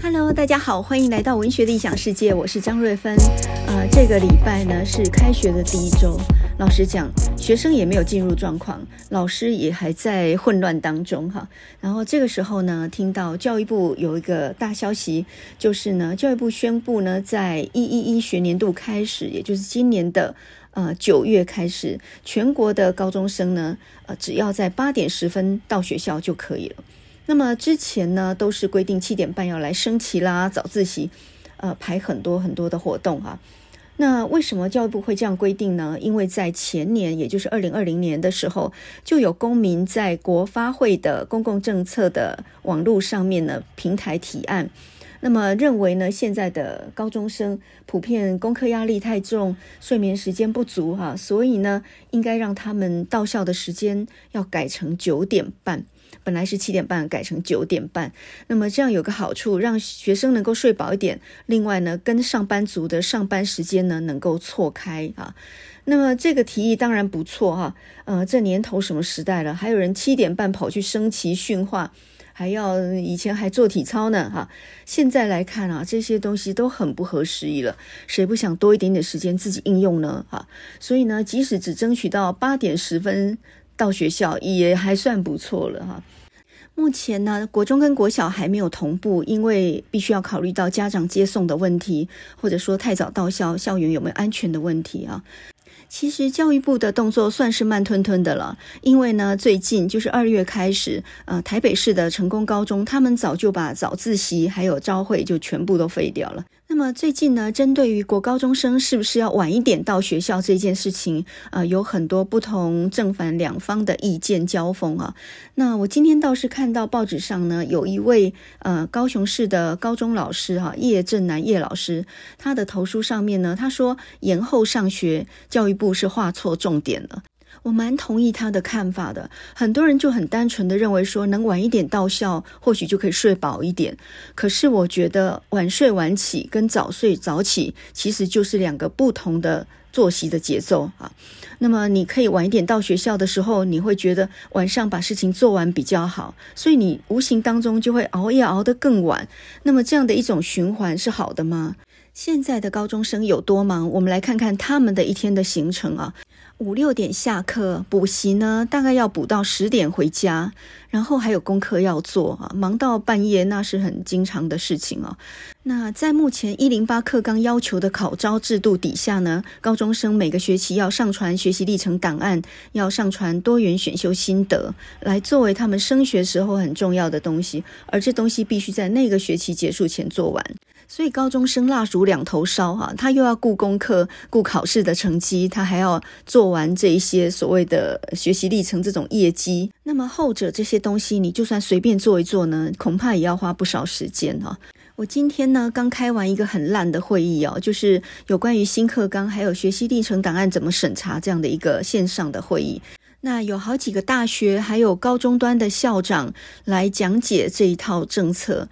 Hello，大家好，欢迎来到文学的异想世界，我是张瑞芬。呃，这个礼拜呢是开学的第一周，老实讲，学生也没有进入状况，老师也还在混乱当中哈。然后这个时候呢，听到教育部有一个大消息，就是呢，教育部宣布呢，在一一一学年度开始，也就是今年的呃九月开始，全国的高中生呢，呃，只要在八点十分到学校就可以了。那么之前呢，都是规定七点半要来升旗啦、早自习，呃，排很多很多的活动哈。那为什么教育部会这样规定呢？因为在前年，也就是二零二零年的时候，就有公民在国发会的公共政策的网络上面呢平台提案，那么认为呢，现在的高中生普遍功课压力太重，睡眠时间不足哈，所以呢，应该让他们到校的时间要改成九点半。本来是七点半，改成九点半。那么这样有个好处，让学生能够睡饱一点。另外呢，跟上班族的上班时间呢能够错开啊。那么这个提议当然不错哈。呃，这年头什么时代了，还有人七点半跑去升旗训话，还要以前还做体操呢哈。现在来看啊，这些东西都很不合时宜了。谁不想多一点点时间自己应用呢？哈，所以呢，即使只争取到八点十分到学校，也还算不错了哈。目前呢，国中跟国小还没有同步，因为必须要考虑到家长接送的问题，或者说太早到校，校园有没有安全的问题啊。其实教育部的动作算是慢吞吞的了，因为呢，最近就是二月开始，呃，台北市的成功高中，他们早就把早自习还有朝会就全部都废掉了。那么最近呢，针对于国高中生是不是要晚一点到学校这件事情，呃，有很多不同正反两方的意见交锋啊。那我今天倒是看到报纸上呢，有一位呃高雄市的高中老师哈、叶正南叶老师，他的投书上面呢，他说延后上学，教育部是画错重点了。我蛮同意他的看法的。很多人就很单纯的认为说，能晚一点到校，或许就可以睡饱一点。可是我觉得晚睡晚起跟早睡早起，其实就是两个不同的作息的节奏啊。那么你可以晚一点到学校的时候，你会觉得晚上把事情做完比较好，所以你无形当中就会熬夜熬得更晚。那么这样的一种循环是好的吗？现在的高中生有多忙？我们来看看他们的一天的行程啊。五六点下课，补习呢，大概要补到十点回家，然后还有功课要做啊，忙到半夜那是很经常的事情哦。那在目前一零八课纲要求的考招制度底下呢，高中生每个学期要上传学习历程档案，要上传多元选修心得，来作为他们升学时候很重要的东西，而这东西必须在那个学期结束前做完。所以高中生蜡烛两头烧哈，他又要顾功课、顾考试的成绩，他还要做完这一些所谓的学习历程这种业绩。那么后者这些东西，你就算随便做一做呢，恐怕也要花不少时间哈。我今天呢刚开完一个很烂的会议哦，就是有关于新课纲还有学习历程档案怎么审查这样的一个线上的会议。那有好几个大学还有高中端的校长来讲解这一套政策。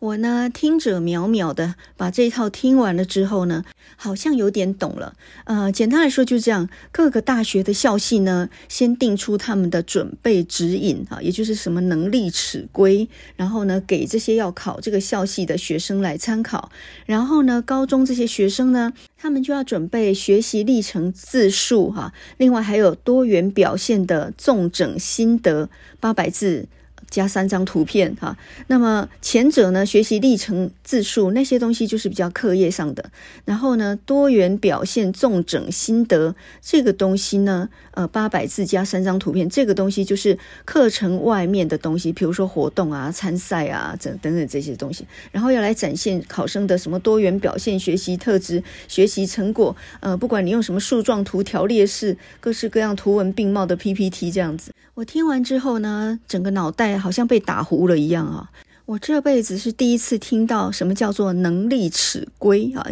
我呢，听者渺渺的把这一套听完了之后呢，好像有点懂了。呃，简单来说就是这样，各个大学的校系呢，先定出他们的准备指引啊，也就是什么能力尺规，然后呢，给这些要考这个校系的学生来参考。然后呢，高中这些学生呢，他们就要准备学习历程自述哈，另外还有多元表现的纵整心得八百字。加三张图片哈，那么前者呢，学习历程字数那些东西就是比较课业上的，然后呢，多元表现综整心得这个东西呢，呃，八百字加三张图片，这个东西就是课程外面的东西，比如说活动啊、参赛啊等等等这些东西，然后要来展现考生的什么多元表现学习特质、学习成果，呃，不管你用什么树状图、条列式、各式各样图文并茂的 PPT 这样子，我听完之后呢，整个脑袋。好像被打糊了一样啊！我这辈子是第一次听到什么叫做能力尺规啊，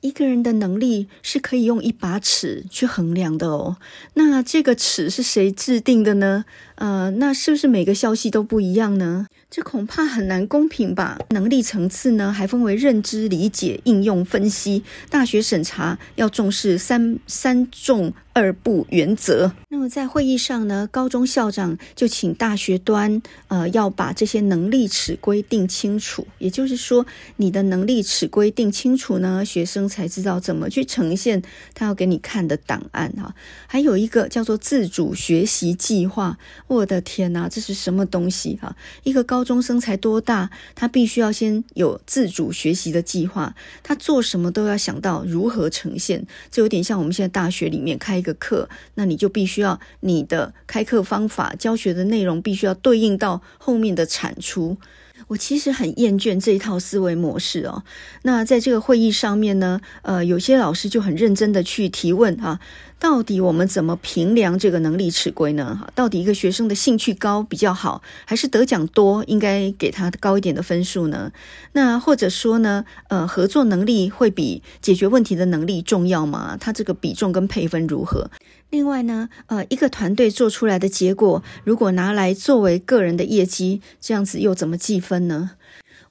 一个人的能力是可以用一把尺去衡量的哦。那这个尺是谁制定的呢？呃，那是不是每个消息都不一样呢？这恐怕很难公平吧？能力层次呢，还分为认知、理解、应用、分析。大学审查要重视三三重二不原则。那么在会议上呢，高中校长就请大学端，呃，要把这些能力尺规定清楚。也就是说，你的能力尺规定清楚呢，学生才知道怎么去呈现他要给你看的档案哈。还有一个叫做自主学习计划。我的天哪，这是什么东西哈？一个高中生才多大，他必须要先有自主学习的计划，他做什么都要想到如何呈现。这有点像我们现在大学里面开一个课，那你就必须要你的开课方法、教学的内容必须要对应到后面的产出。我其实很厌倦这一套思维模式哦。那在这个会议上面呢，呃，有些老师就很认真的去提问哈。到底我们怎么评量这个能力尺规呢？哈，到底一个学生的兴趣高比较好，还是得奖多应该给他高一点的分数呢？那或者说呢，呃，合作能力会比解决问题的能力重要吗？他这个比重跟配分如何？另外呢，呃，一个团队做出来的结果，如果拿来作为个人的业绩，这样子又怎么计分呢？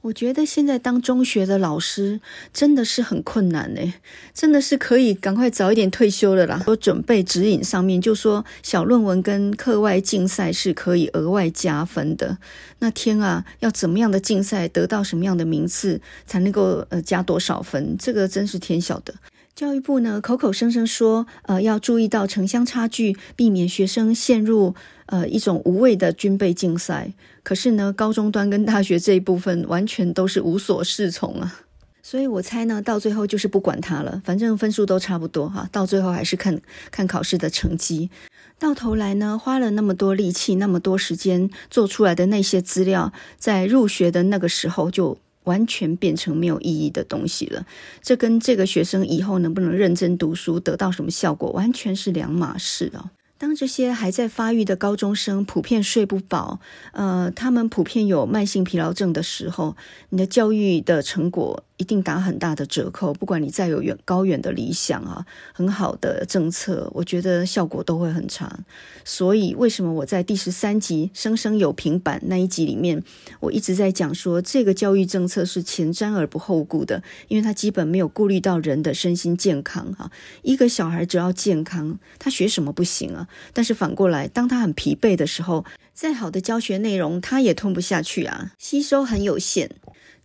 我觉得现在当中学的老师真的是很困难呢，真的是可以赶快早一点退休了啦。说准备指引上面就说小论文跟课外竞赛是可以额外加分的。那天啊，要怎么样的竞赛得到什么样的名次才能够呃加多少分？这个真是天晓得。教育部呢，口口声声说，呃，要注意到城乡差距，避免学生陷入呃一种无谓的军备竞赛。可是呢，高中端跟大学这一部分完全都是无所适从啊。所以我猜呢，到最后就是不管它了，反正分数都差不多哈。到最后还是看看考试的成绩。到头来呢，花了那么多力气、那么多时间做出来的那些资料，在入学的那个时候就。完全变成没有意义的东西了，这跟这个学生以后能不能认真读书、得到什么效果，完全是两码事哦。当这些还在发育的高中生普遍睡不饱，呃，他们普遍有慢性疲劳症的时候，你的教育的成果一定打很大的折扣。不管你再有远高远的理想啊，很好的政策，我觉得效果都会很差。所以，为什么我在第十三集“生生有平板”那一集里面，我一直在讲说，这个教育政策是前瞻而不后顾的，因为它基本没有顾虑到人的身心健康。啊，一个小孩只要健康，他学什么不行啊？但是反过来，当他很疲惫的时候，再好的教学内容他也吞不下去啊，吸收很有限。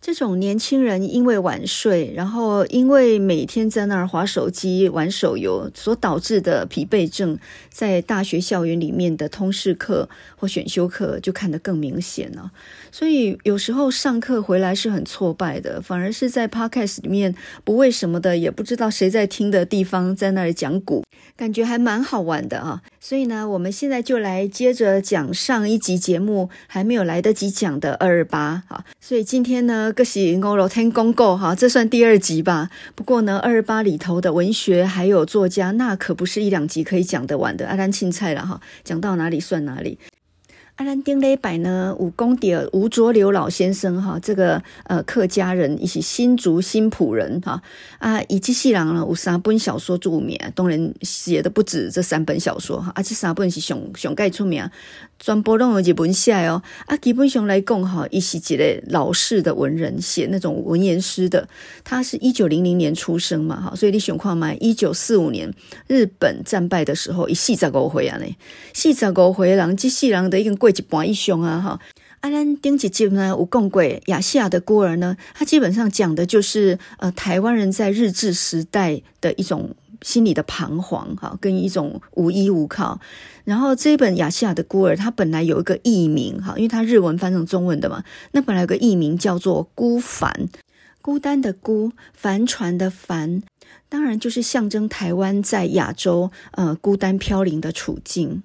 这种年轻人因为晚睡，然后因为每天在那儿滑手机、玩手游所导致的疲惫症，在大学校园里面的通识课或选修课就看得更明显了。所以有时候上课回来是很挫败的，反而是在 Podcast 里面不为什么的，也不知道谁在听的地方，在那里讲古，感觉还蛮好玩的啊。所以呢，我们现在就来接着讲上一集节目还没有来得及讲的二二八啊。所以今天呢。个是五楼天公告哈，这算第二集吧。不过呢，二二八里头的文学还有作家，那可不是一两集可以讲得完的。阿兰青菜了哈，讲到哪里算哪里。阿兰丁雷柏呢，武功第二吴浊流老先生哈，这个呃客家人，一起新竹新埔人哈啊，以及细郎呢，有三本小说著名，当然写的不止这三本小说哈，而且三本是上上盖出名。全部拢有日文写哦，啊，基本上来讲哈，伊是一个老式的文人，写那种文言诗的。他是一九零零年出生嘛，哈，所以你想看嘛，一九四五年日本战败的时候，伊四十五岁啊呢，四十五岁人，即世人都已经过一半以上啊，哈。啊，咱顶一集呢有讲过亚细亚的孤儿呢，他基本上讲的就是呃台湾人在日治时代的一种。心里的彷徨，哈，跟一种无依无靠。然后这一本《雅西亚的孤儿》，它本来有一个译名，哈，因为它日文翻成中文的嘛，那本来有个译名叫做“孤帆”，孤单的孤，帆船的帆，当然就是象征台湾在亚洲呃孤单飘零的处境。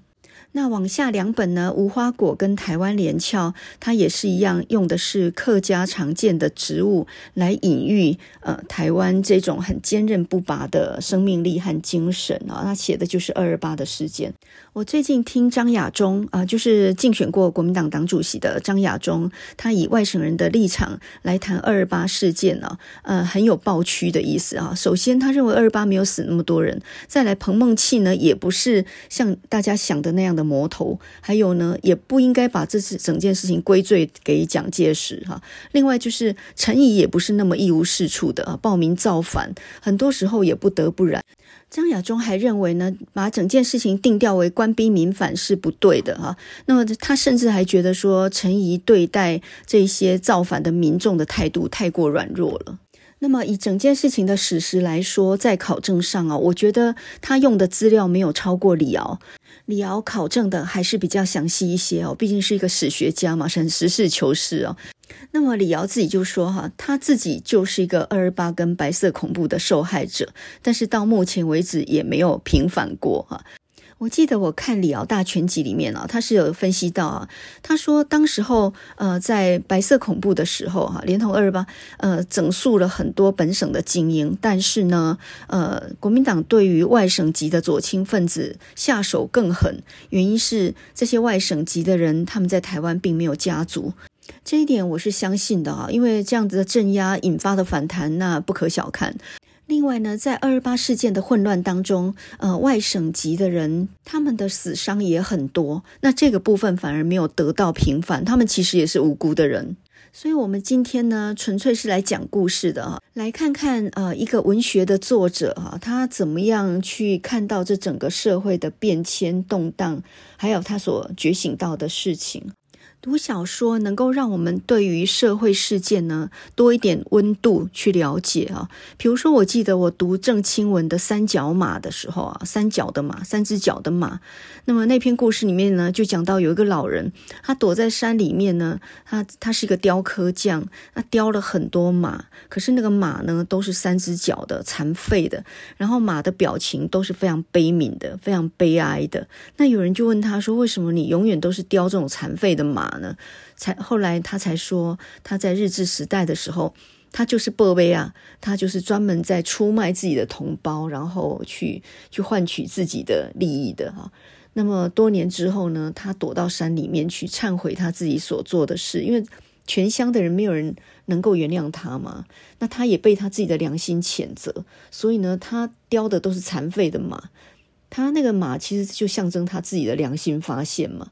那往下两本呢，无花果跟台湾连翘，它也是一样，用的是客家常见的植物来隐喻呃台湾这种很坚韧不拔的生命力和精神啊。他写的就是二二八的事件。我最近听张亚中啊、就是竞选过国民党党主席的张亚中，他以外省人的立场来谈二二八事件呢、呃，很有抱屈的意思啊。首先，他认为二二八没有死那么多人，再来彭孟缉呢，也不是像大家想的那样的。魔头，还有呢，也不应该把这次整件事情归罪给蒋介石哈。另外就是陈仪也不是那么一无是处的啊，暴民造反，很多时候也不得不然。张亚中还认为呢，把整件事情定调为官逼民反是不对的哈。那么他甚至还觉得说，陈仪对待这些造反的民众的态度太过软弱了。那么以整件事情的史实来说，在考证上啊，我觉得他用的资料没有超过李敖。李敖考证的还是比较详细一些哦，毕竟是一个史学家嘛，是很实事求是哦。那么李敖自己就说哈，他自己就是一个二二八跟白色恐怖的受害者，但是到目前为止也没有平反过哈。我记得我看李敖大全集里面啊，他是有分析到啊，他说当时候呃在白色恐怖的时候哈，连同二二八呃整肃了很多本省的精英，但是呢呃国民党对于外省籍的左倾分子下手更狠，原因是这些外省籍的人他们在台湾并没有家族，这一点我是相信的啊，因为这样子的镇压引发的反弹那不可小看。另外呢，在二二八事件的混乱当中，呃，外省籍的人他们的死伤也很多，那这个部分反而没有得到平反，他们其实也是无辜的人。所以，我们今天呢，纯粹是来讲故事的啊，来看看呃，一个文学的作者哈，他怎么样去看到这整个社会的变迁动荡，还有他所觉醒到的事情。读小说能够让我们对于社会事件呢多一点温度去了解啊。比如说，我记得我读郑清文的《三脚马》的时候啊，三脚的马，三只脚的马。那么那篇故事里面呢，就讲到有一个老人，他躲在山里面呢，他他是一个雕刻匠，他雕了很多马，可是那个马呢都是三只脚的，残废的，然后马的表情都是非常悲悯的，非常悲哀的。那有人就问他说：“为什么你永远都是雕这种残废的马？”呢？才后来他才说，他在日治时代的时候，他就是伯威啊，他就是专门在出卖自己的同胞，然后去去换取自己的利益的哈。那么多年之后呢，他躲到山里面去忏悔他自己所做的事，因为全乡的人没有人能够原谅他嘛。那他也被他自己的良心谴责，所以呢，他雕的都是残废的马，他那个马其实就象征他自己的良心发现嘛。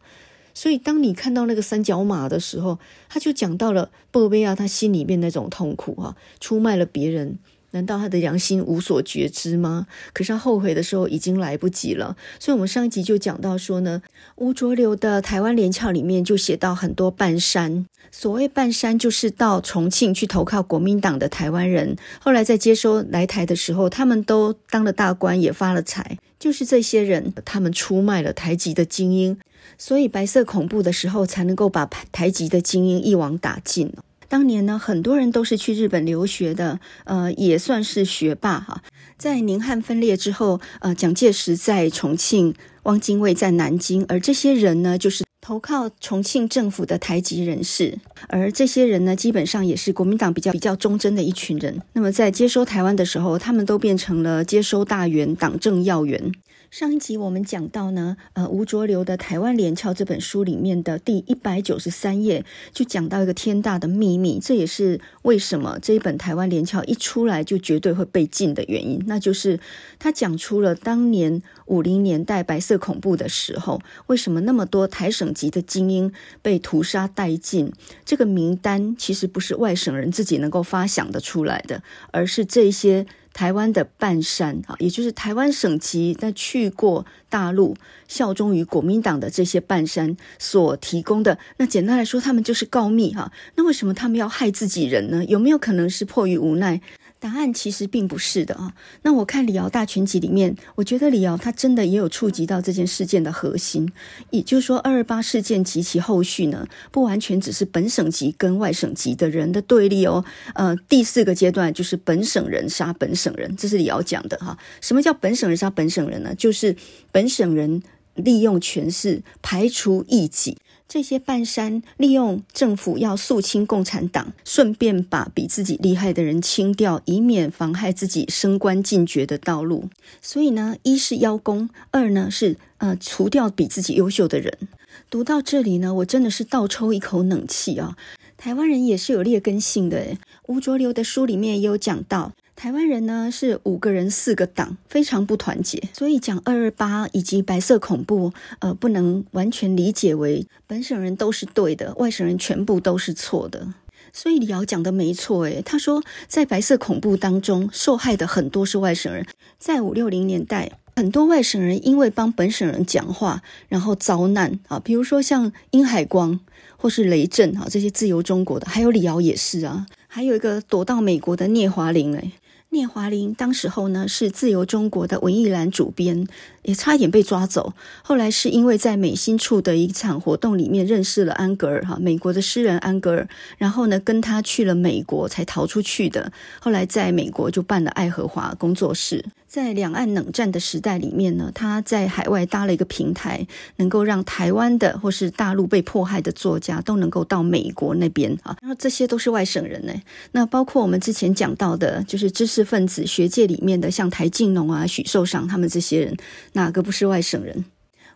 所以，当你看到那个三角马的时候，他就讲到了布维亚他心里面那种痛苦啊，出卖了别人，难道他的良心无所觉知吗？可是他后悔的时候已经来不及了。所以，我们上一集就讲到说呢，吴浊流的《台湾连翘》里面就写到很多半山，所谓半山就是到重庆去投靠国民党的台湾人，后来在接收来台的时候，他们都当了大官，也发了财，就是这些人，他们出卖了台籍的精英。所以白色恐怖的时候，才能够把台籍的精英一网打尽。当年呢，很多人都是去日本留学的，呃，也算是学霸哈。在宁汉分裂之后，呃，蒋介石在重庆，汪精卫在南京，而这些人呢，就是投靠重庆政府的台籍人士。而这些人呢，基本上也是国民党比较比较忠贞的一群人。那么在接收台湾的时候，他们都变成了接收大员、党政要员。上一集我们讲到呢，呃，吴浊流的《台湾连翘》这本书里面的第一百九十三页，就讲到一个天大的秘密，这也是为什么这一本《台湾连翘》一出来就绝对会被禁的原因，那就是他讲出了当年五零年代白色恐怖的时候，为什么那么多台省级的精英被屠杀殆尽？这个名单其实不是外省人自己能够发想的出来的，而是这些。台湾的半山啊，也就是台湾省籍，那去过大陆效忠于国民党的这些半山所提供的，那简单来说，他们就是告密哈。那为什么他们要害自己人呢？有没有可能是迫于无奈？答案其实并不是的啊。那我看李敖大全集里面，我觉得李敖他真的也有触及到这件事件的核心，也就是说，二二八事件及其后续呢，不完全只是本省籍跟外省籍的人的对立哦。呃，第四个阶段就是本省人杀本省人，这是李敖讲的哈。什么叫本省人杀本省人呢？就是本省人利用权势排除异己。这些半山利用政府要肃清共产党，顺便把比自己厉害的人清掉，以免妨害自己升官进爵的道路。所以呢，一是邀功，二呢是呃除掉比自己优秀的人。读到这里呢，我真的是倒抽一口冷气啊！台湾人也是有劣根性的，吴浊流的书里面也有讲到。台湾人呢是五个人四个党，非常不团结，所以讲二二八以及白色恐怖，呃，不能完全理解为本省人都是对的，外省人全部都是错的。所以李敖讲的没错，诶，他说在白色恐怖当中受害的很多是外省人，在五六零年代，很多外省人因为帮本省人讲话，然后遭难啊，比如说像殷海光或是雷震啊这些自由中国的，还有李敖也是啊，还有一个躲到美国的聂华苓，诶。聂华苓当时候呢是自由中国的文艺栏主编，也差一点被抓走。后来是因为在美心处的一场活动里面认识了安格尔哈，美国的诗人安格尔，然后呢跟他去了美国才逃出去的。后来在美国就办了爱荷华工作室。在两岸冷战的时代里面呢，他在海外搭了一个平台，能够让台湾的或是大陆被迫害的作家都能够到美国那边啊。然后这些都是外省人呢。那包括我们之前讲到的，就是知识分子学界里面的，像台静农啊、许寿裳他们这些人，哪个不是外省人？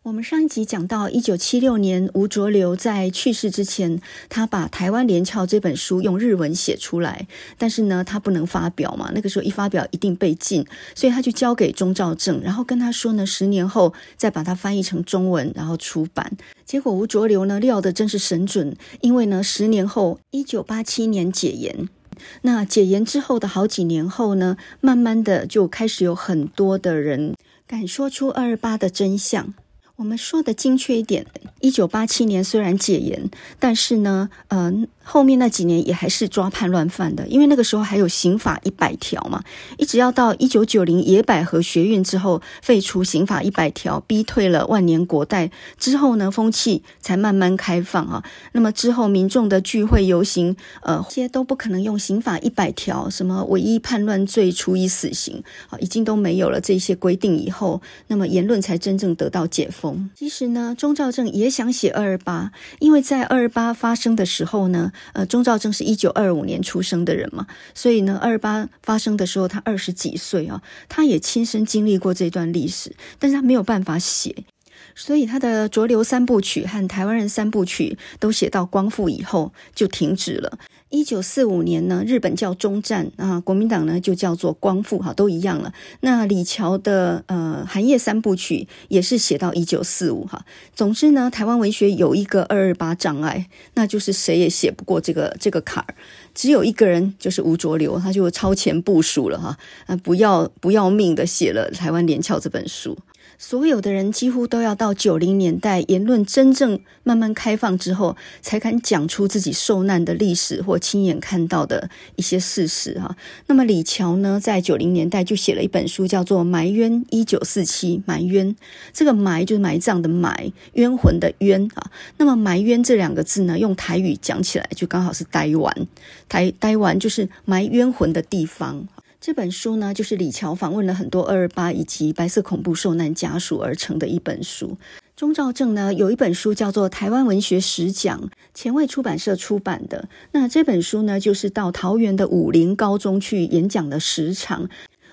我们上一集讲到，一九七六年吴浊流在去世之前，他把《台湾连翘》这本书用日文写出来，但是呢，他不能发表嘛，那个时候一发表一定被禁，所以他就交给钟兆政，然后跟他说呢，十年后再把它翻译成中文，然后出版。结果吴浊流呢料的真是神准，因为呢，十年后一九八七年解严，那解严之后的好几年后呢，慢慢的就开始有很多的人敢说出二二八的真相。我们说的精确一点，一九八七年虽然解严，但是呢，嗯、呃。后面那几年也还是抓叛乱犯的，因为那个时候还有刑法一百条嘛，一直要到一九九零野百合学运之后废除刑法一百条，逼退了万年国代之后呢，风气才慢慢开放啊。那么之后民众的聚会游行，呃，这些都不可能用刑法一百条，什么唯一叛乱罪处以死刑啊，已经都没有了这些规定以后，那么言论才真正得到解封。其实呢，钟肇政也想写二二八，因为在二二八发生的时候呢。呃，钟兆正是一九二五年出生的人嘛，所以呢，二八发生的时候，他二十几岁啊，他也亲身经历过这段历史，但是他没有办法写，所以他的《浊流三部曲》和《台湾人三部曲》都写到光复以后就停止了。一九四五年呢，日本叫终战啊，国民党呢就叫做光复，哈，都一样了。那李乔的呃《寒夜三部曲》也是写到一九四五，哈。总之呢，台湾文学有一个二二八障碍，那就是谁也写不过这个这个坎儿。只有一个人，就是吴浊流，他就超前部署了，哈，啊，不要不要命的写了《台湾连翘》这本书。所有的人几乎都要到九零年代，言论真正慢慢开放之后，才敢讲出自己受难的历史或亲眼看到的一些事实哈。那么李乔呢，在九零年代就写了一本书，叫做《埋冤一九四七埋冤》。这个埋就是埋葬的埋，冤魂的冤啊。那么埋冤这两个字呢，用台语讲起来就刚好是呆完，台呆完就是埋冤魂的地方。这本书呢，就是李乔访问了很多二二八以及白色恐怖受难家属而成的一本书。钟兆正呢，有一本书叫做《台湾文学十讲》，前卫出版社出版的。那这本书呢，就是到桃园的武林高中去演讲的时长。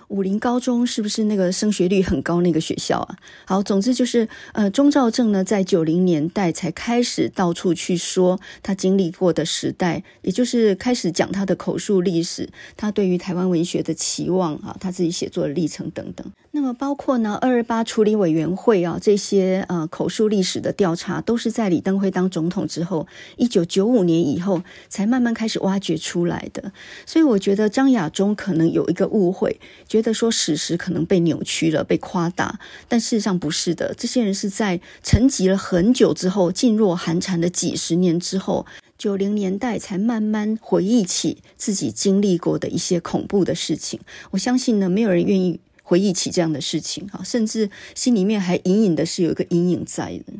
武林高中是不是那个升学率很高那个学校啊？好，总之就是，呃，钟兆政呢，在九零年代才开始到处去说他经历过的时代，也就是开始讲他的口述历史，他对于台湾文学的期望啊，他自己写作的历程等等。那么包括呢，二二八处理委员会啊，这些呃口述历史的调查，都是在李登辉当总统之后，一九九五年以后才慢慢开始挖掘出来的。所以我觉得张亚中可能有一个误会。觉得说史实可能被扭曲了，被夸大，但事实上不是的。这些人是在沉寂了很久之后，噤若寒蝉的几十年之后，九零年代才慢慢回忆起自己经历过的一些恐怖的事情。我相信呢，没有人愿意回忆起这样的事情啊，甚至心里面还隐隐的是有一个阴影在的。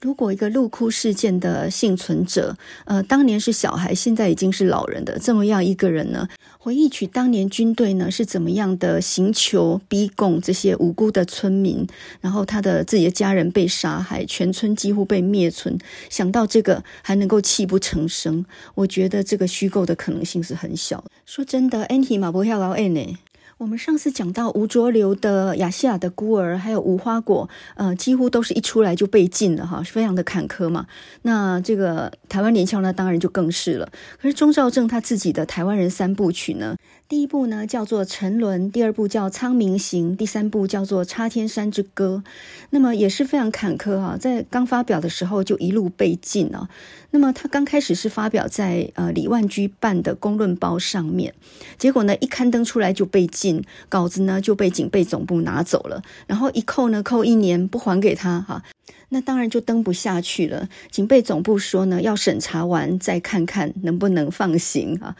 如果一个入窟事件的幸存者，呃，当年是小孩，现在已经是老人的这么样一个人呢，回忆起当年军队呢是怎么样的刑求逼供这些无辜的村民，然后他的自己的家人被杀害，全村几乎被灭村，想到这个还能够泣不成声，我觉得这个虚构的可能性是很小的。说真的，Andy 马伯要老 N 呢。我们上次讲到吴浊流的亚细亚的孤儿，还有无花果，呃，几乎都是一出来就被禁了哈，非常的坎坷嘛。那这个台湾连翘呢，当然就更是了。可是钟兆政他自己的台湾人三部曲呢，第一部呢叫做《沉沦》，第二部叫《苍冥行》，第三部叫做《插天山之歌》。那么也是非常坎坷哈，在刚发表的时候就一路被禁了。那么他刚开始是发表在呃李万居办的公论报上面，结果呢一刊登出来就被禁，稿子呢就被警备总部拿走了，然后一扣呢扣一年不还给他哈，那当然就登不下去了。警备总部说呢要审查完再看看能不能放行啊。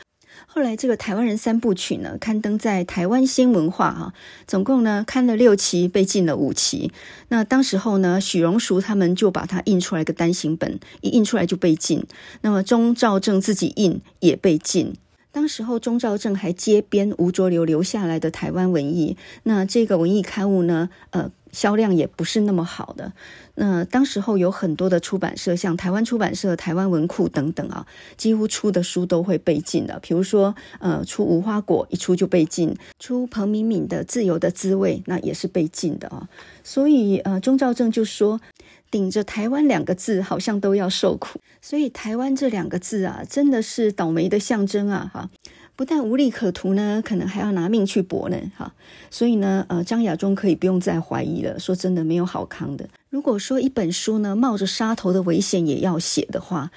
后来这个台湾人三部曲呢，刊登在台湾新文化哈，总共呢刊了六期，被禁了五期。那当时候呢，许荣淑他们就把它印出来个单行本，一印出来就被禁。那么钟肇政自己印也被禁。当时候钟肇政还接编吴浊流留下来的台湾文艺，那这个文艺刊物呢，呃。销量也不是那么好的。那当时候有很多的出版社，像台湾出版社、台湾文库等等啊，几乎出的书都会被禁的。比如说，呃，出无花果一出就被禁，出彭敏敏的《自由的滋味》那也是被禁的啊。所以，呃，钟兆政就说，顶着台湾两个字，好像都要受苦。所以，台湾这两个字啊，真的是倒霉的象征啊！哈。不但无利可图呢，可能还要拿命去搏呢，哈。所以呢，呃，张亚中可以不用再怀疑了。说真的，没有好康的。如果说一本书呢，冒着杀头的危险也要写的话，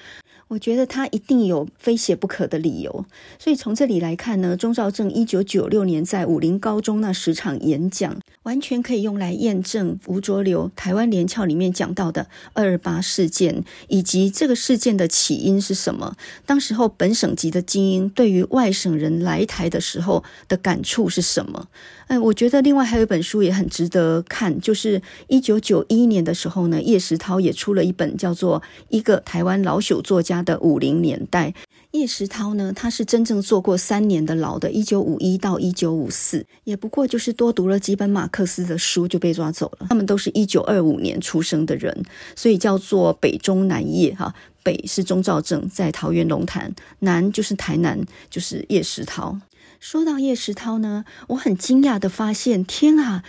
我觉得他一定有非写不可的理由，所以从这里来看呢，钟肇政一九九六年在武陵高中那十场演讲，完全可以用来验证吴浊流台湾连翘里面讲到的二二八事件，以及这个事件的起因是什么。当时候本省籍的精英对于外省人来台的时候的感触是什么？哎，我觉得另外还有一本书也很值得看，就是一九九一年的时候呢，叶石涛也出了一本叫做《一个台湾老朽作家的五零年代》。叶石涛呢，他是真正坐过三年的牢的，一九五一到一九五四，也不过就是多读了几本马克思的书就被抓走了。他们都是一九二五年出生的人，所以叫做北中南叶哈。北是钟肇政在桃园龙潭，南就是台南，就是叶石涛。说到叶石涛呢，我很惊讶的发现，天啊，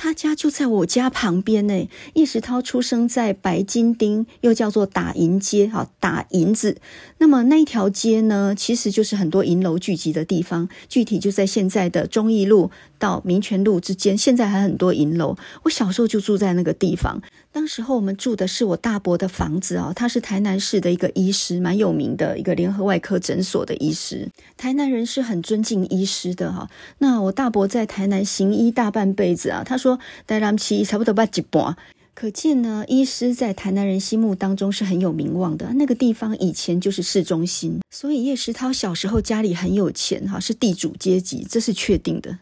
他家就在我家旁边呢。叶石涛出生在白金町，又叫做打银街，哈，打银子。那么那一条街呢，其实就是很多银楼聚集的地方，具体就在现在的忠义路到民权路之间，现在还很多银楼。我小时候就住在那个地方。当时候我们住的是我大伯的房子啊，他是台南市的一个医师，蛮有名的一个联合外科诊所的医师。台南人是很尊敬医师的哈。那我大伯在台南行医大半辈子啊，他说台南期差不多八几半，可见呢，医师在台南人心目当中是很有名望的。那个地方以前就是市中心，所以叶石涛小时候家里很有钱哈，是地主阶级，这是确定的。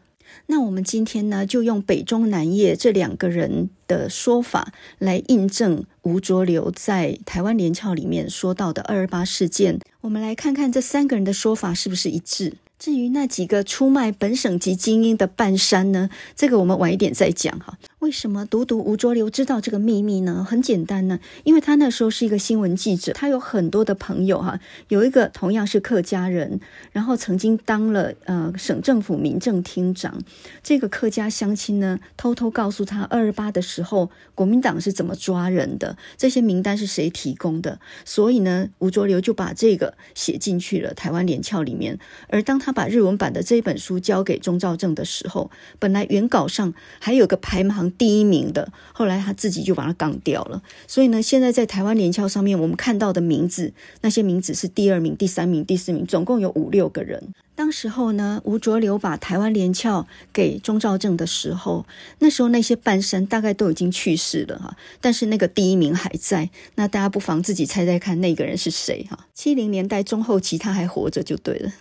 那我们今天呢，就用北中南叶这两个人的说法来印证吴浊流在台湾连翘里面说到的二二八事件。我们来看看这三个人的说法是不是一致。至于那几个出卖本省级精英的半山呢，这个我们晚一点再讲哈。为什么独独吴浊流知道这个秘密呢？很简单呢，因为他那时候是一个新闻记者，他有很多的朋友哈，有一个同样是客家人，然后曾经当了呃省政府民政厅长。这个客家乡亲呢，偷偷告诉他二二八的时候，国民党是怎么抓人的，这些名单是谁提供的。所以呢，吴浊流就把这个写进去了台湾连翘里面。而当他把日文版的这本书交给钟肇政的时候，本来原稿上还有个排行。第一名的，后来他自己就把它杠掉了。所以呢，现在在台湾连翘上面，我们看到的名字，那些名字是第二名、第三名、第四名，总共有五六个人。当时候呢，吴浊流把台湾连翘给钟兆政的时候，那时候那些半山大概都已经去世了哈，但是那个第一名还在。那大家不妨自己猜猜看，那个人是谁哈？七零年代中后期他还活着就对了。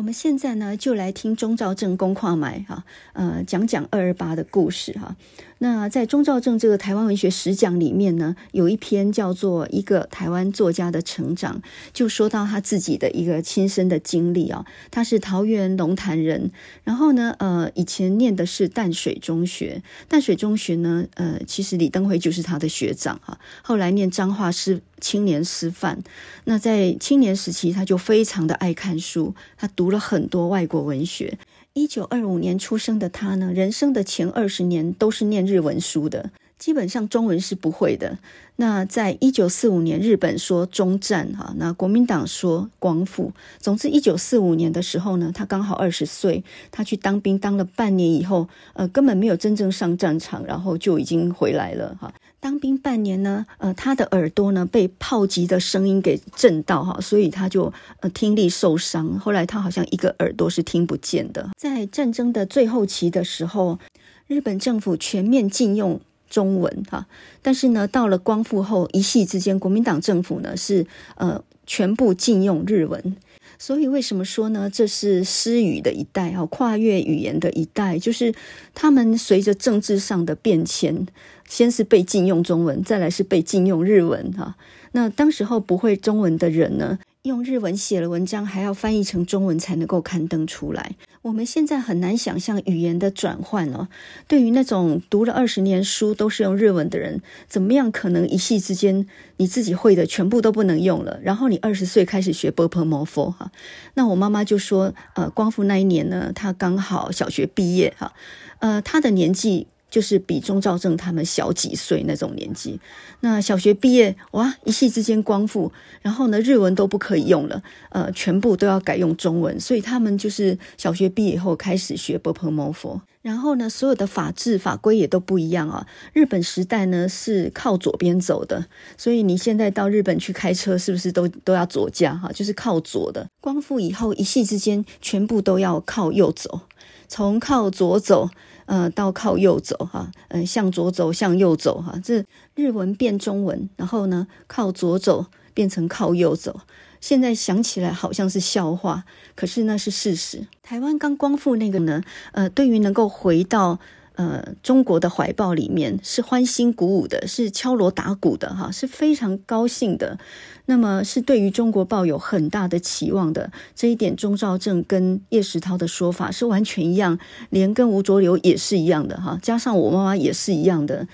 我们现在呢，就来听钟兆正公跨埋哈，呃，讲讲二二八的故事哈。那在钟兆政这个台湾文学十讲里面呢，有一篇叫做《一个台湾作家的成长》，就说到他自己的一个亲身的经历啊。他是桃园龙潭人，然后呢，呃，以前念的是淡水中学，淡水中学呢，呃，其实李登辉就是他的学长哈。后来念彰化师青年师范，那在青年时期他就非常的爱看书，他读了很多外国文学。一九二五年出生的他呢，人生的前二十年都是念日文书的，基本上中文是不会的。那在一九四五年，日本说终战哈，那国民党说光复。总之，一九四五年的时候呢，他刚好二十岁，他去当兵，当了半年以后，呃，根本没有真正上战场，然后就已经回来了哈。当兵半年呢，呃，他的耳朵呢被炮击的声音给震到哈，所以他就呃听力受伤。后来他好像一个耳朵是听不见的。在战争的最后期的时候，日本政府全面禁用中文哈，但是呢，到了光复后一夕之间，国民党政府呢是呃全部禁用日文。所以为什么说呢？这是失语的一代哈，跨越语言的一代，就是他们随着政治上的变迁，先是被禁用中文，再来是被禁用日文哈。那当时候不会中文的人呢，用日文写了文章，还要翻译成中文才能够刊登出来。我们现在很难想象语言的转换哦。对于那种读了二十年书都是用日文的人，怎么样可能一夕之间你自己会的全部都不能用了？然后你二十岁开始学波波摩佛哈，那我妈妈就说，呃，光复那一年呢，她刚好小学毕业哈，呃，她的年纪就是比钟兆正他们小几岁那种年纪。那小学毕业，哇，一夕之间光复，然后呢，日文都不可以用了，呃，全部都要改用中文。所以他们就是小学毕业以后开始学波普摩佛。然后呢，所有的法制法规也都不一样啊。日本时代呢是靠左边走的，所以你现在到日本去开车，是不是都都要左驾哈、就是靠左的。光复以后，一夕之间全部都要靠右走，从靠左走。呃，到靠右走哈，嗯，向左走，向右走哈，这日文变中文，然后呢，靠左走变成靠右走。现在想起来好像是笑话，可是那是事实。台湾刚光复那个呢，呃，对于能够回到。呃，中国的怀抱里面是欢欣鼓舞的，是敲锣打鼓的，哈，是非常高兴的。那么是对于中国抱有很大的期望的这一点，钟兆正跟叶石涛的说法是完全一样，连跟吴浊流也是一样的，哈，加上我妈妈也是一样的。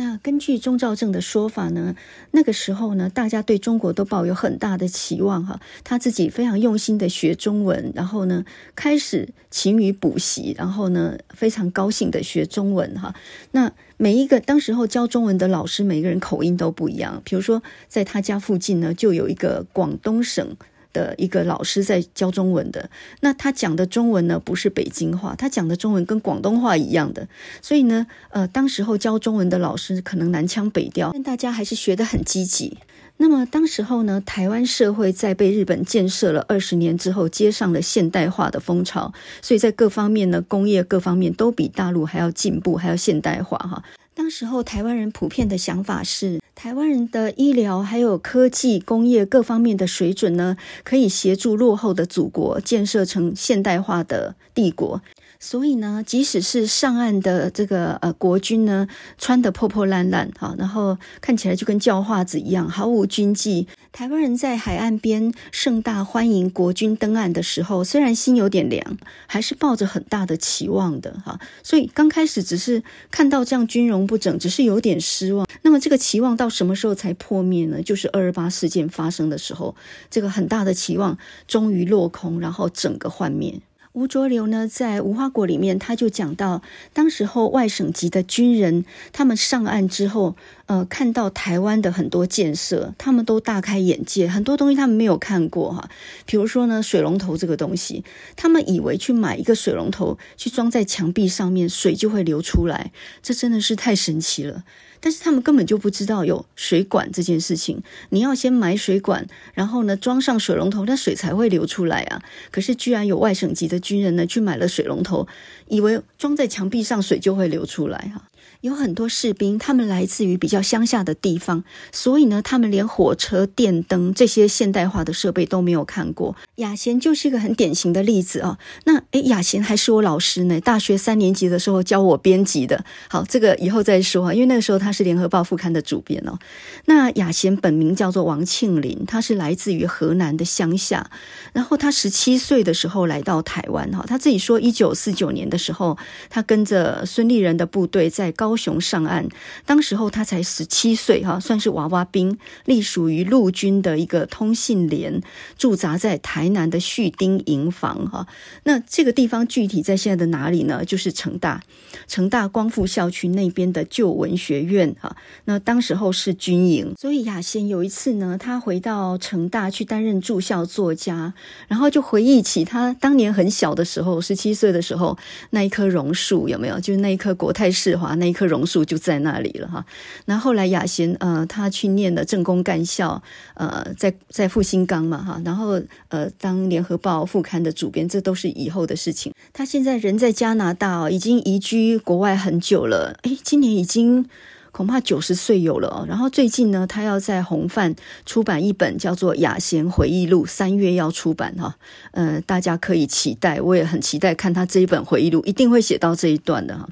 那根据钟兆政的说法呢，那个时候呢，大家对中国都抱有很大的期望哈。他自己非常用心的学中文，然后呢，开始勤于补习，然后呢，非常高兴的学中文哈。那每一个当时候教中文的老师，每个人口音都不一样。比如说，在他家附近呢，就有一个广东省。的一个老师在教中文的，那他讲的中文呢，不是北京话，他讲的中文跟广东话一样的，所以呢，呃，当时候教中文的老师可能南腔北调，但大家还是学得很积极。那么当时候呢，台湾社会在被日本建设了二十年之后，接上了现代化的风潮，所以在各方面呢，工业各方面都比大陆还要进步，还要现代化哈。当时候台湾人普遍的想法是，台湾人的医疗还有科技、工业各方面的水准呢，可以协助落后的祖国建设成现代化的帝国。所以呢，即使是上岸的这个呃国军呢，穿得破破烂烂哈，然后看起来就跟叫化子一样，毫无军纪。台湾人在海岸边盛大欢迎国军登岸的时候，虽然心有点凉，还是抱着很大的期望的哈。所以刚开始只是看到这样军容不整，只是有点失望。那么这个期望到什么时候才破灭呢？就是二二八事件发生的时候，这个很大的期望终于落空，然后整个幻灭。吴浊流呢，在无花果里面，他就讲到，当时候外省籍的军人，他们上岸之后，呃，看到台湾的很多建设，他们都大开眼界，很多东西他们没有看过哈。比如说呢，水龙头这个东西，他们以为去买一个水龙头去装在墙壁上面，水就会流出来，这真的是太神奇了。但是他们根本就不知道有水管这件事情，你要先买水管，然后呢装上水龙头，那水才会流出来啊。可是居然有外省籍的军人呢去买了水龙头，以为装在墙壁上水就会流出来哈。有很多士兵，他们来自于比较乡下的地方，所以呢，他们连火车、电灯这些现代化的设备都没有看过。雅贤就是一个很典型的例子啊。那诶，雅贤还是我老师呢，大学三年级的时候教我编辑的。好，这个以后再说啊，因为那个时候他是联合报副刊的主编哦。那雅贤本名叫做王庆林，他是来自于河南的乡下，然后他十七岁的时候来到台湾哈，他自己说一九四九年的时候，他跟着孙立人的部队在高。高雄上岸，当时候他才十七岁，哈，算是娃娃兵，隶属于陆军的一个通信连，驻扎在台南的旭丁营房，哈。那这个地方具体在现在的哪里呢？就是成大，成大光复校区那边的旧文学院，哈。那当时候是军营，所以雅贤有一次呢，他回到成大去担任驻校作家，然后就回忆起他当年很小的时候，十七岁的时候，那一棵榕树有没有？就是那一棵国泰世华那一棵。榕树就在那里了哈。那后来雅贤呃，他去念了政工干校，呃，在在复兴岗嘛哈。然后呃，当联合报副刊的主编，这都是以后的事情。他现在人在加拿大哦，已经移居国外很久了。诶，今年已经恐怕九十岁有了哦。然后最近呢，他要在红范出版一本叫做《雅贤回忆录》，三月要出版哈。呃，大家可以期待，我也很期待看他这一本回忆录，一定会写到这一段的哈。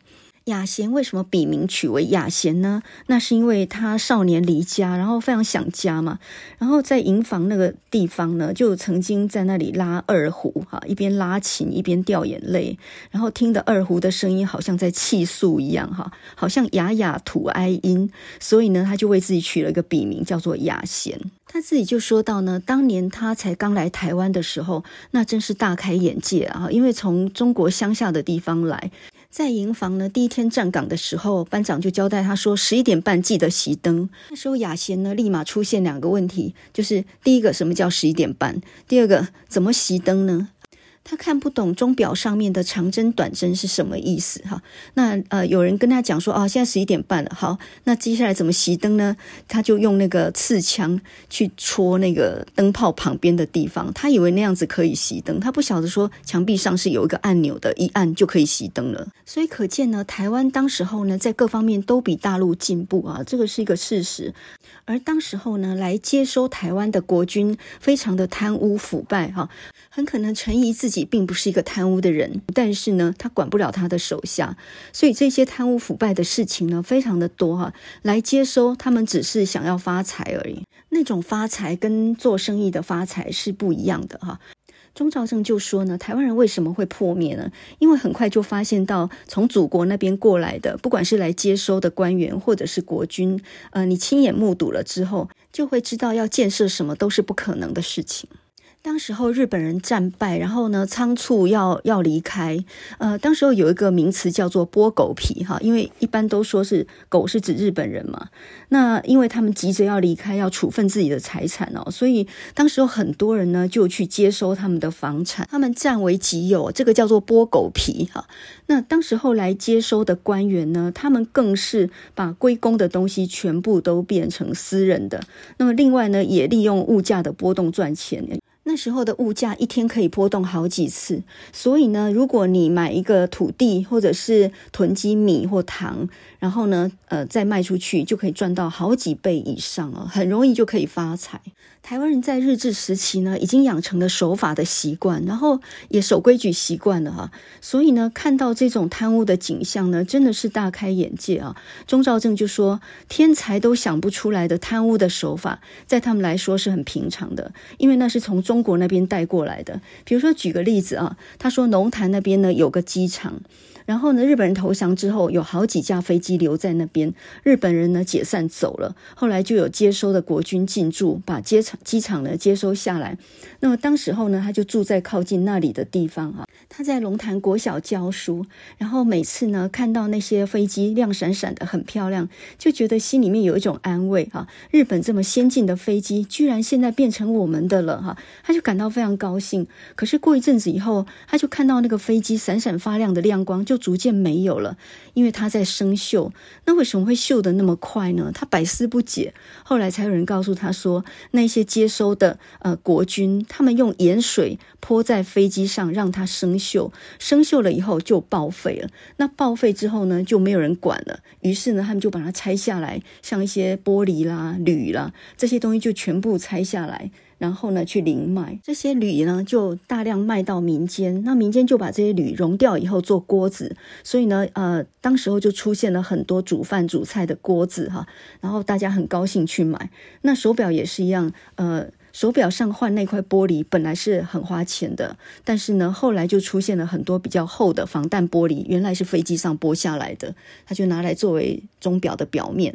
雅贤为什么笔名取为雅贤呢？那是因为他少年离家，然后非常想家嘛。然后在营房那个地方呢，就曾经在那里拉二胡，哈，一边拉琴一边掉眼泪。然后听的二胡的声音好像在泣诉一样，哈，好像哑哑吐哀音。所以呢，他就为自己取了一个笔名，叫做雅贤。他自己就说到呢，当年他才刚来台湾的时候，那真是大开眼界啊！因为从中国乡下的地方来。在营房呢，第一天站岗的时候，班长就交代他说：“十一点半记得熄灯。”那时候雅贤呢，立马出现两个问题，就是第一个，什么叫十一点半？第二个，怎么熄灯呢？他看不懂钟表上面的长针短针是什么意思哈？那呃，有人跟他讲说啊，现在十一点半了，好，那接下来怎么熄灯呢？他就用那个刺枪去戳那个灯泡旁边的地方，他以为那样子可以熄灯，他不晓得说墙壁上是有一个按钮的，一按就可以熄灯了。所以可见呢，台湾当时候呢，在各方面都比大陆进步啊，这个是一个事实。而当时候呢，来接收台湾的国军非常的贪污腐败哈。很可能陈仪自己并不是一个贪污的人，但是呢，他管不了他的手下，所以这些贪污腐败的事情呢，非常的多哈。来接收他们只是想要发财而已，那种发财跟做生意的发财是不一样的哈。钟肇政就说呢，台湾人为什么会破灭呢？因为很快就发现到从祖国那边过来的，不管是来接收的官员或者是国军，呃，你亲眼目睹了之后，就会知道要建设什么都是不可能的事情。当时候日本人战败，然后呢，仓促要要离开。呃，当时候有一个名词叫做“剥狗皮”哈，因为一般都说是狗是指日本人嘛。那因为他们急着要离开，要处分自己的财产哦，所以当时候很多人呢就去接收他们的房产，他们占为己有，这个叫做“剥狗皮”哈。那当时候来接收的官员呢，他们更是把归公的东西全部都变成私人的。那么另外呢，也利用物价的波动赚钱。那时候的物价一天可以波动好几次，所以呢，如果你买一个土地或者是囤积米或糖，然后呢，呃，再卖出去就可以赚到好几倍以上了，很容易就可以发财。台湾人在日治时期呢，已经养成了守法的习惯，然后也守规矩习惯了哈，所以呢，看到这种贪污的景象呢，真的是大开眼界啊。钟兆政就说，天才都想不出来的贪污的手法，在他们来说是很平常的，因为那是从中国那边带过来的。比如说，举个例子啊，他说龙潭那边呢有个机场。然后呢，日本人投降之后，有好几架飞机留在那边。日本人呢解散走了，后来就有接收的国军进驻，把机场机场呢接收下来。那么当时候呢，他就住在靠近那里的地方啊。他在龙潭国小教书，然后每次呢看到那些飞机亮闪闪的，很漂亮，就觉得心里面有一种安慰哈。日本这么先进的飞机，居然现在变成我们的了哈，他就感到非常高兴。可是过一阵子以后，他就看到那个飞机闪闪发亮的亮光就。逐渐没有了，因为他在生锈。那为什么会锈得那么快呢？他百思不解。后来才有人告诉他说，那些接收的呃国军，他们用盐水泼在飞机上，让它生锈。生锈了以后就报废了。那报废之后呢，就没有人管了。于是呢，他们就把它拆下来，像一些玻璃啦、铝啦这些东西，就全部拆下来。然后呢，去零卖这些铝呢，就大量卖到民间。那民间就把这些铝熔掉以后做锅子，所以呢，呃，当时候就出现了很多煮饭煮菜的锅子哈。然后大家很高兴去买。那手表也是一样，呃，手表上换那块玻璃本来是很花钱的，但是呢，后来就出现了很多比较厚的防弹玻璃，原来是飞机上剥下来的，它就拿来作为钟表的表面。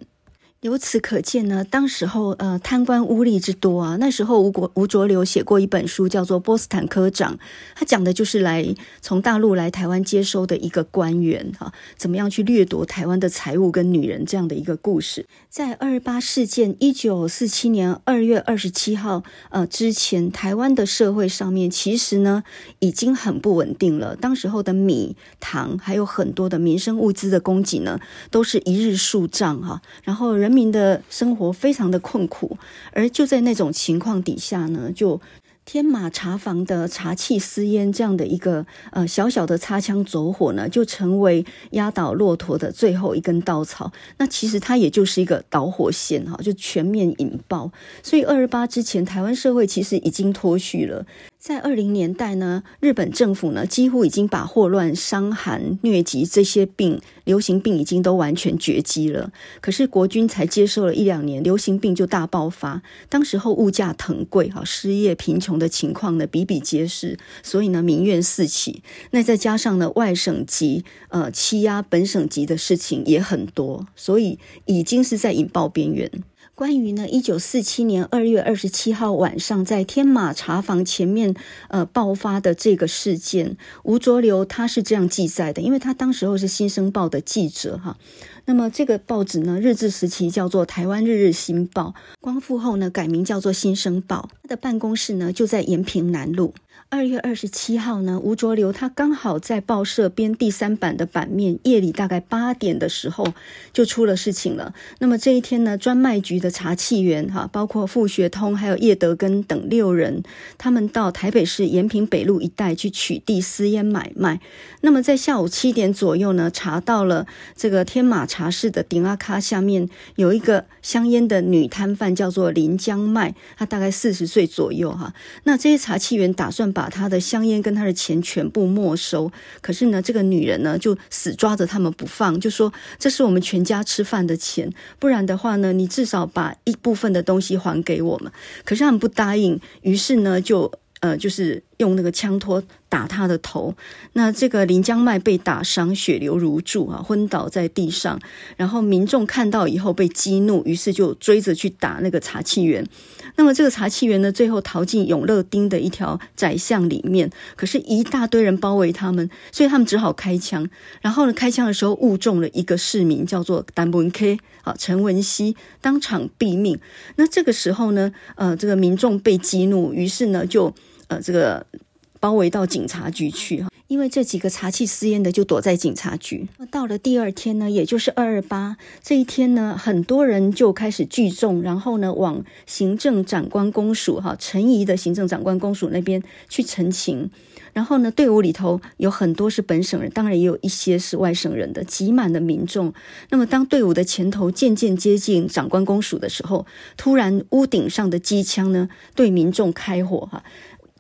由此可见呢，当时候呃贪官污吏之多啊。那时候吴国吴浊流写过一本书，叫做《波斯坦科长》，他讲的就是来从大陆来台湾接收的一个官员哈，怎么样去掠夺台湾的财物跟女人这样的一个故事。在二八事件一九四七年二月二十七号呃之前，台湾的社会上面其实呢已经很不稳定了。当时候的米、糖还有很多的民生物资的供给呢，都是一日数涨哈，然后人。民的生活非常的困苦，而就在那种情况底下呢，就天马茶坊的茶气私烟这样的一个呃小小的擦枪走火呢，就成为压倒骆驼的最后一根稻草。那其实它也就是一个导火线哈，就全面引爆。所以二二八之前，台湾社会其实已经脱序了。在二零年代呢，日本政府呢几乎已经把霍乱、伤寒、疟疾这些病、流行病已经都完全绝迹了。可是国军才接收了一两年，流行病就大爆发。当时候物价腾贵，哈，失业、贫穷的情况呢比比皆是，所以呢民怨四起。那再加上呢外省籍呃欺压本省籍的事情也很多，所以已经是在引爆边缘。关于呢，一九四七年二月二十七号晚上在天马茶坊前面呃爆发的这个事件，吴浊流他是这样记载的，因为他当时候是新生报的记者哈。那么这个报纸呢，日治时期叫做台湾日日新报，光复后呢改名叫做新生报，他的办公室呢就在延平南路。二月二十七号呢，吴浊流他刚好在报社编第三版的版面，夜里大概八点的时候就出了事情了。那么这一天呢，专卖局的查缉员哈，包括傅学通还有叶德根等六人，他们到台北市延平北路一带去取缔私烟买卖。那么在下午七点左右呢，查到了这个天马茶室的顶阿卡下面有一个香烟的女摊贩，叫做林江麦，她大概四十岁左右哈。那这些查缉员打算把把他的香烟跟他的钱全部没收，可是呢，这个女人呢就死抓着他们不放，就说这是我们全家吃饭的钱，不然的话呢，你至少把一部分的东西还给我们。可是他们不答应，于是呢就。呃，就是用那个枪托打他的头，那这个林江迈被打伤，血流如注啊，昏倒在地上。然后民众看到以后被激怒，于是就追着去打那个查缉员。那么这个查缉员呢，最后逃进永乐町的一条窄巷里面，可是，一大堆人包围他们，所以他们只好开枪。然后呢，开枪的时候误中了一个市民，叫做陈文 K 啊，陈文熙，当场毙命。那这个时候呢，呃，这个民众被激怒，于是呢就。呃，这个包围到警察局去哈，因为这几个查气私烟的就躲在警察局。那到了第二天呢，也就是二二八这一天呢，很多人就开始聚众，然后呢往行政长官公署哈，陈仪的行政长官公署那边去陈情。然后呢，队伍里头有很多是本省人，当然也有一些是外省人的，挤满了民众。那么当队伍的前头渐渐接近长官公署的时候，突然屋顶上的机枪呢对民众开火哈。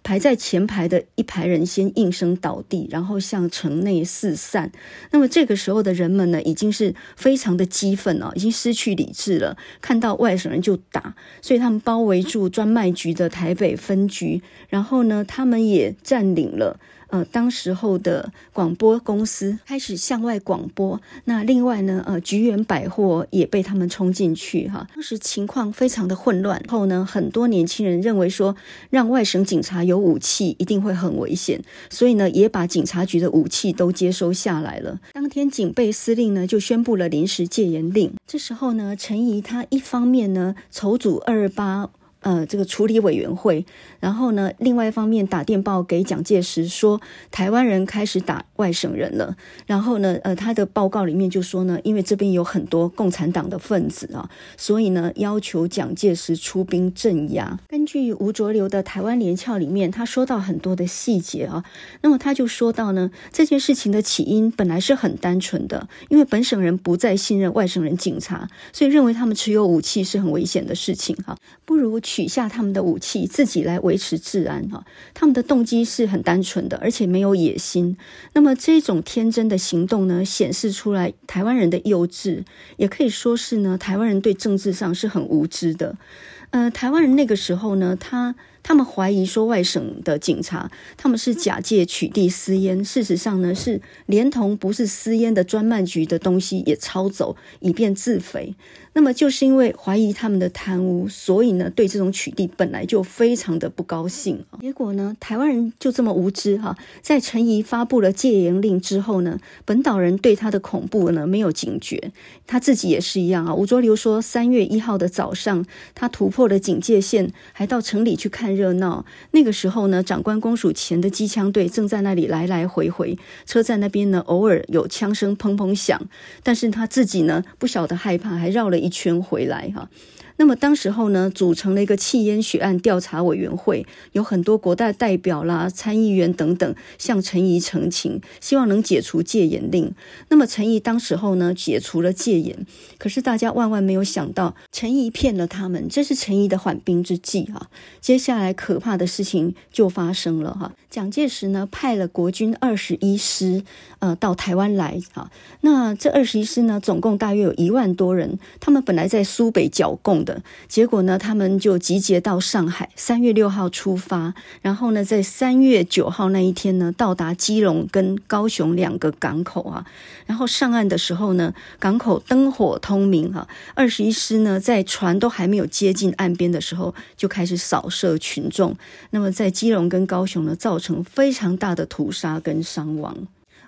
排在前排的一排人先应声倒地，然后向城内四散。那么这个时候的人们呢，已经是非常的激愤了，已经失去理智了。看到外省人就打，所以他们包围住专卖局的台北分局，然后呢，他们也占领了。呃，当时候的广播公司开始向外广播。那另外呢，呃，菊园百货也被他们冲进去哈。当时情况非常的混乱。后呢，很多年轻人认为说，让外省警察有武器一定会很危险，所以呢，也把警察局的武器都接收下来了。当天警备司令呢就宣布了临时戒严令。这时候呢，陈仪他一方面呢筹组二二八。呃这个处理委员会，然后呢，另外一方面打电报给蒋介石说，台湾人开始打外省人了。然后呢，呃，他的报告里面就说呢，因为这边有很多共产党的分子啊，所以呢，要求蒋介石出兵镇压。根据吴浊流的《台湾联翘》里面，他说到很多的细节啊，那么他就说到呢，这件事情的起因本来是很单纯的，因为本省人不再信任外省人警察，所以认为他们持有武器是很危险的事情哈，不如取下他们的武器，自己来维持治安哈。他们的动机是很单纯的，而且没有野心。那么这种天真的行动呢，显示出来台湾人的幼稚，也可以说是呢，台湾人对政治上是很无知的。呃，台湾人那个时候呢，他。他们怀疑说外省的警察他们是假借取缔私烟，事实上呢是连同不是私烟的专卖局的东西也抄走，以便自肥。那么就是因为怀疑他们的贪污，所以呢对这种取缔本来就非常的不高兴。结果呢台湾人就这么无知哈，在陈仪发布了戒严令之后呢，本岛人对他的恐怖呢没有警觉，他自己也是一样啊。吴浊流说，三月一号的早上，他突破了警戒线，还到城里去看。热闹，那个时候呢，长官公署前的机枪队正在那里来来回回，车站那边呢，偶尔有枪声砰砰响，但是他自己呢，不晓得害怕，还绕了一圈回来哈。那么当时候呢，组成了一个弃烟血案调查委员会，有很多国大代表啦、参议员等等向陈仪陈情，希望能解除戒严令。那么陈仪当时候呢，解除了戒严，可是大家万万没有想到，陈仪骗了他们，这是陈仪的缓兵之计啊。接下来可怕的事情就发生了哈。蒋介石呢，派了国军二十一师呃到台湾来啊。那这二十一师呢，总共大约有一万多人，他们本来在苏北剿共。的结果呢，他们就集结到上海，三月六号出发，然后呢，在三月九号那一天呢，到达基隆跟高雄两个港口啊。然后上岸的时候呢，港口灯火通明哈。二十一师呢，在船都还没有接近岸边的时候，就开始扫射群众。那么在基隆跟高雄呢，造成非常大的屠杀跟伤亡。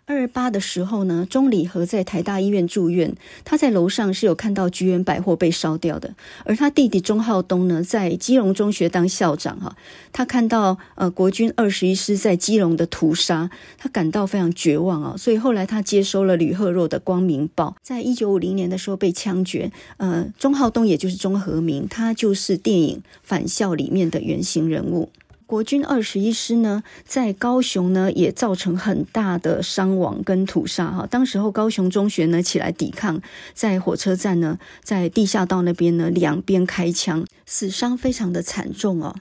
二八的时候呢，钟礼和在台大医院住院，他在楼上是有看到菊园百货被烧掉的，而他弟弟钟浩东呢，在基隆中学当校长哈，他看到呃国军二十一师在基隆的屠杀，他感到非常绝望啊，所以后来他接收了吕赫若的《光明报》，在一九五零年的时候被枪决，呃，钟浩东也就是钟和明，他就是电影《返校》里面的原型人物。国军二十一师呢，在高雄呢也造成很大的伤亡跟屠杀哈。当时候高雄中学呢起来抵抗，在火车站呢，在地下道那边呢，两边开枪，死伤非常的惨重哦。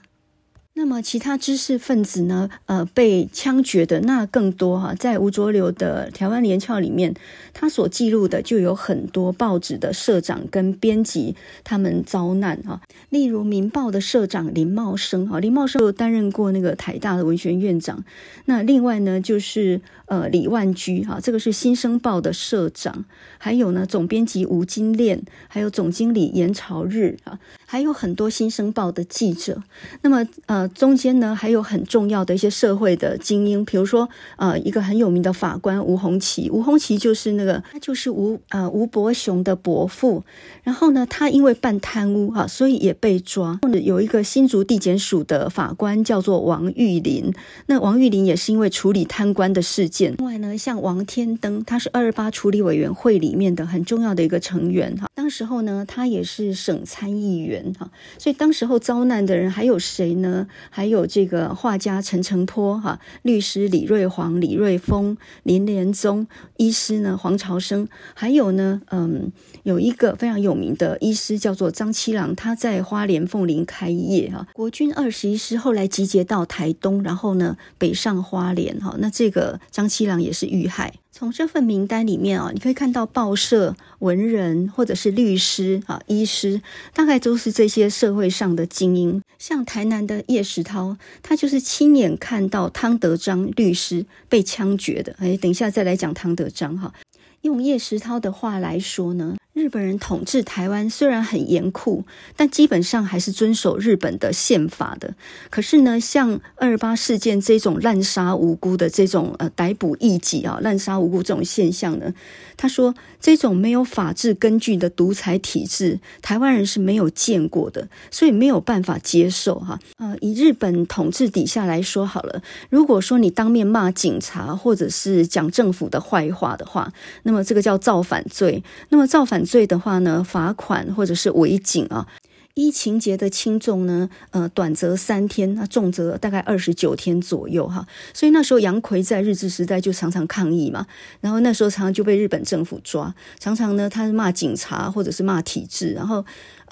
那么其他知识分子呢？呃，被枪决的那更多哈，在吴浊流的《台湾联翘》里面，他所记录的就有很多报纸的社长跟编辑他们遭难哈。例如《民报》的社长林茂生哈，林茂生有担任过那个台大的文学院长。那另外呢，就是呃李万居哈，这个是《新生报》的社长，还有呢总编辑吴金炼，还有总经理严朝日啊，还有很多《新生报》的记者。那么呃。中间呢，还有很重要的一些社会的精英，比如说呃，一个很有名的法官吴鸿奇，吴鸿奇就是那个他就是吴呃吴伯雄的伯父，然后呢，他因为办贪污啊，所以也被抓。有一个新竹地检署的法官叫做王玉林，那王玉林也是因为处理贪官的事件。另外呢，像王天登，他是二二八处理委员会里面的很重要的一个成员哈。当时候呢，他也是省参议员哈，所以当时候遭难的人还有谁呢？还有这个画家陈澄波哈，律师李瑞煌、李瑞峰、林连宗，医师呢黄朝生，还有呢，嗯，有一个非常有名的医师叫做张七郎，他在花莲凤林开业哈。国军二十一师后来集结到台东，然后呢北上花莲哈，那这个张七郎也是遇害。从这份名单里面啊，你可以看到报社文人或者是律师啊、医师，大概都是这些社会上的精英。像台南的叶石涛，他就是亲眼看到汤德章律师被枪决的。哎，等一下再来讲汤德章哈。用叶石涛的话来说呢，日本人统治台湾虽然很严酷，但基本上还是遵守日本的宪法的。可是呢，像二八事件这种滥杀无辜的这种呃逮捕异己啊、滥杀无辜这种现象呢，他说这种没有法治根据的独裁体制，台湾人是没有见过的，所以没有办法接受哈。呃，以日本统治底下来说好了，如果说你当面骂警察或者是讲政府的坏话的话，那么这个叫造反罪。那么造反。罪的话呢，罚款或者是违警啊，依情节的轻重呢，呃，短则三天，那重则大概二十九天左右哈。所以那时候杨奎在日治时代就常常抗议嘛，然后那时候常常就被日本政府抓，常常呢他是骂警察或者是骂体制，然后。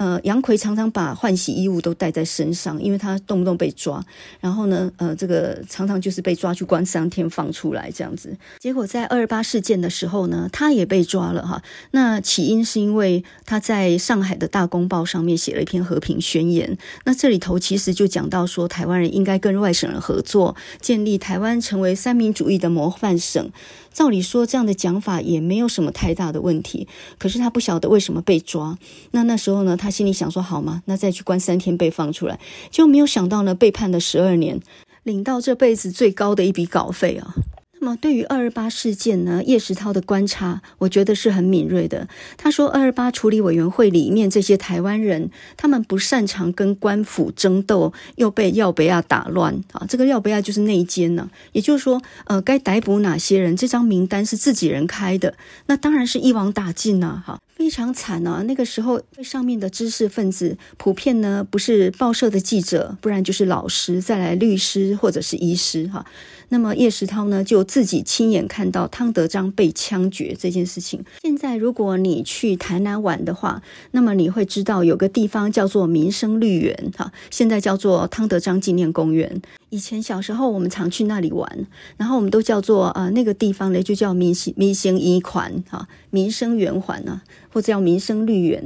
呃，杨逵常常把换洗衣物都带在身上，因为他动不动被抓。然后呢，呃，这个常常就是被抓去关三天，放出来这样子。结果在二二八事件的时候呢，他也被抓了哈。那起因是因为他在上海的大公报上面写了一篇和平宣言。那这里头其实就讲到说，台湾人应该跟外省人合作，建立台湾成为三民主义的模范省。照理说，这样的讲法也没有什么太大的问题。可是他不晓得为什么被抓。那那时候呢，他心里想说：“好吗？那再去关三天被放出来。”就没有想到呢，被判了十二年，领到这辈子最高的一笔稿费啊。那么，对于二二八事件呢，叶石涛的观察，我觉得是很敏锐的。他说，二二八处理委员会里面这些台湾人，他们不擅长跟官府争斗，又被廖北亚打乱啊。这个廖北亚就是内奸呢、也就是说，呃，该逮捕哪些人，这张名单是自己人开的，那当然是一网打尽呐、哈。非常惨啊！那个时候，上面的知识分子普遍呢，不是报社的记者，不然就是老师，再来律师或者是医师哈。那么叶石涛呢，就自己亲眼看到汤德章被枪决这件事情。现在如果你去台南玩的话，那么你会知道有个地方叫做民生绿园哈，现在叫做汤德章纪念公园。以前小时候我们常去那里玩，然后我们都叫做呃那个地方呢就叫民生民生圆环哈，民生圆环啊，或者叫民生绿园。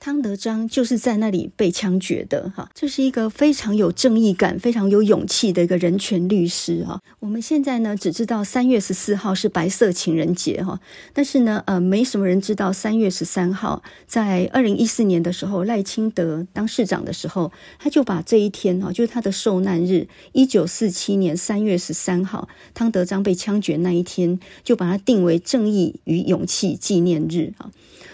汤德章就是在那里被枪决的，哈，这是一个非常有正义感、非常有勇气的一个人权律师，哈。我们现在呢只知道三月十四号是白色情人节，哈，但是呢，呃，没什么人知道三月十三号，在二零一四年的时候，赖清德当市长的时候，他就把这一天，哈，就是他的受难日，一九四七年三月十三号，汤德章被枪决那一天，就把它定为正义与勇气纪念日，哈。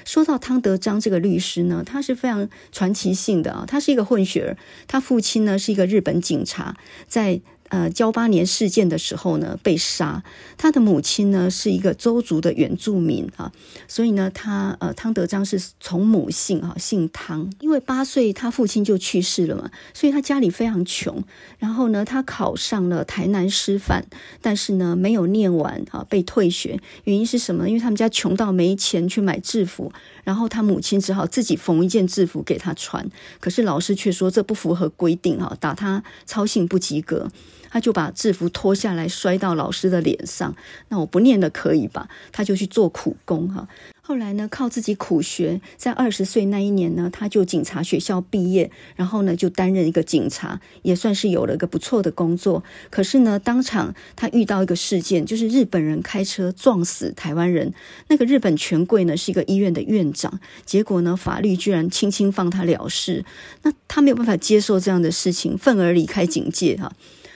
说到汤德章这个律师呢，他是非常传奇性的啊，他是一个混血儿，他父亲呢是一个日本警察，在。呃，噍吧哖事件的时候呢，被杀。他的母亲呢是一个邹族的原住民啊，所以呢，他呃汤德章是从母姓啊，姓汤。因为八岁他父亲就去世了嘛，所以他家里非常穷。然后呢，他考上了台南师范，但是呢没有念完啊，被退学。原因是什么？因为他们家穷到没钱去买制服，然后他母亲只好自己缝一件制服给他穿。可是老师却说这不符合规定哈，打他操性不及格。他就把制服脱下来摔到老师的脸上，那我不念了可以吧？他就去做苦工哈。后来呢，靠自己苦学，在二十岁那一年呢，他就警察学校毕业，然后呢就担任一个警察，也算是有了一个不错的工作。可是呢，当场他遇到一个事件，就是日本人开车撞死台湾人，那个日本权贵呢是一个医院的院长，结果呢法律居然轻轻放他了事，那他没有办法接受这样的事情，愤而离开警界哈。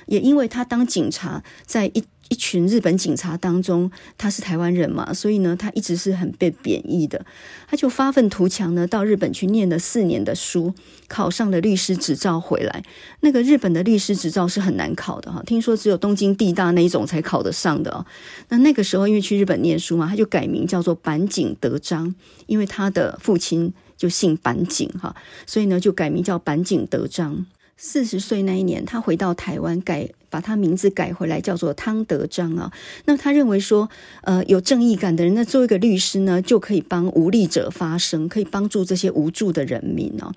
也因为他当警察，在一一群日本警察当中，他是台湾人嘛，所以呢，他一直是很被贬义的。他就发愤图强呢，到日本去念了四年的书，考上了律师执照回来。那个日本的律师执照是很难考的哈，听说只有东京地大那一种才考得上的哦。那那个时候因为去日本念书嘛，他就改名叫做坂井德章，因为他的父亲就姓坂井哈，所以呢就改名叫坂井德章。四十岁那一年，他回到台湾，改把他名字改回来，叫做汤德章啊。那他认为说，呃，有正义感的人，那做一个律师呢，就可以帮无力者发声，可以帮助这些无助的人民啊。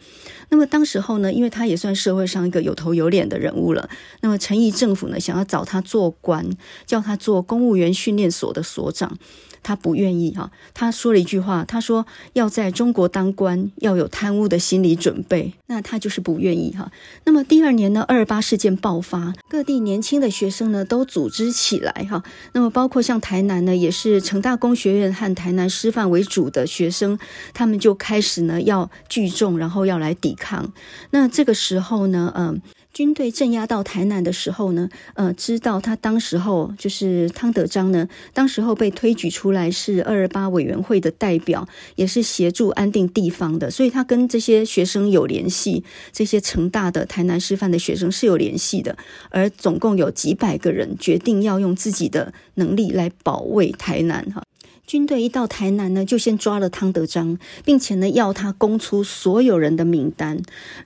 那么当时候呢，因为他也算社会上一个有头有脸的人物了，那么陈仪政府呢，想要找他做官，叫他做公务员训练所的所长。他不愿意哈，他说了一句话，他说要在中国当官要有贪污的心理准备，那他就是不愿意哈。那么第二年呢，二二八事件爆发，各地年轻的学生呢都组织起来哈。那么包括像台南呢，也是成大工学院和台南师范为主的学生，他们就开始呢要聚众，然后要来抵抗。那这个时候呢，嗯。军队镇压到台南的时候呢，呃，知道他当时候就是汤德章呢，当时候被推举出来是二二八委员会的代表，也是协助安定地方的，所以他跟这些学生有联系，这些成大的台南师范的学生是有联系的，而总共有几百个人决定要用自己的能力来保卫台南哈。军队一到台南呢，就先抓了汤德章，并且呢要他供出所有人的名单。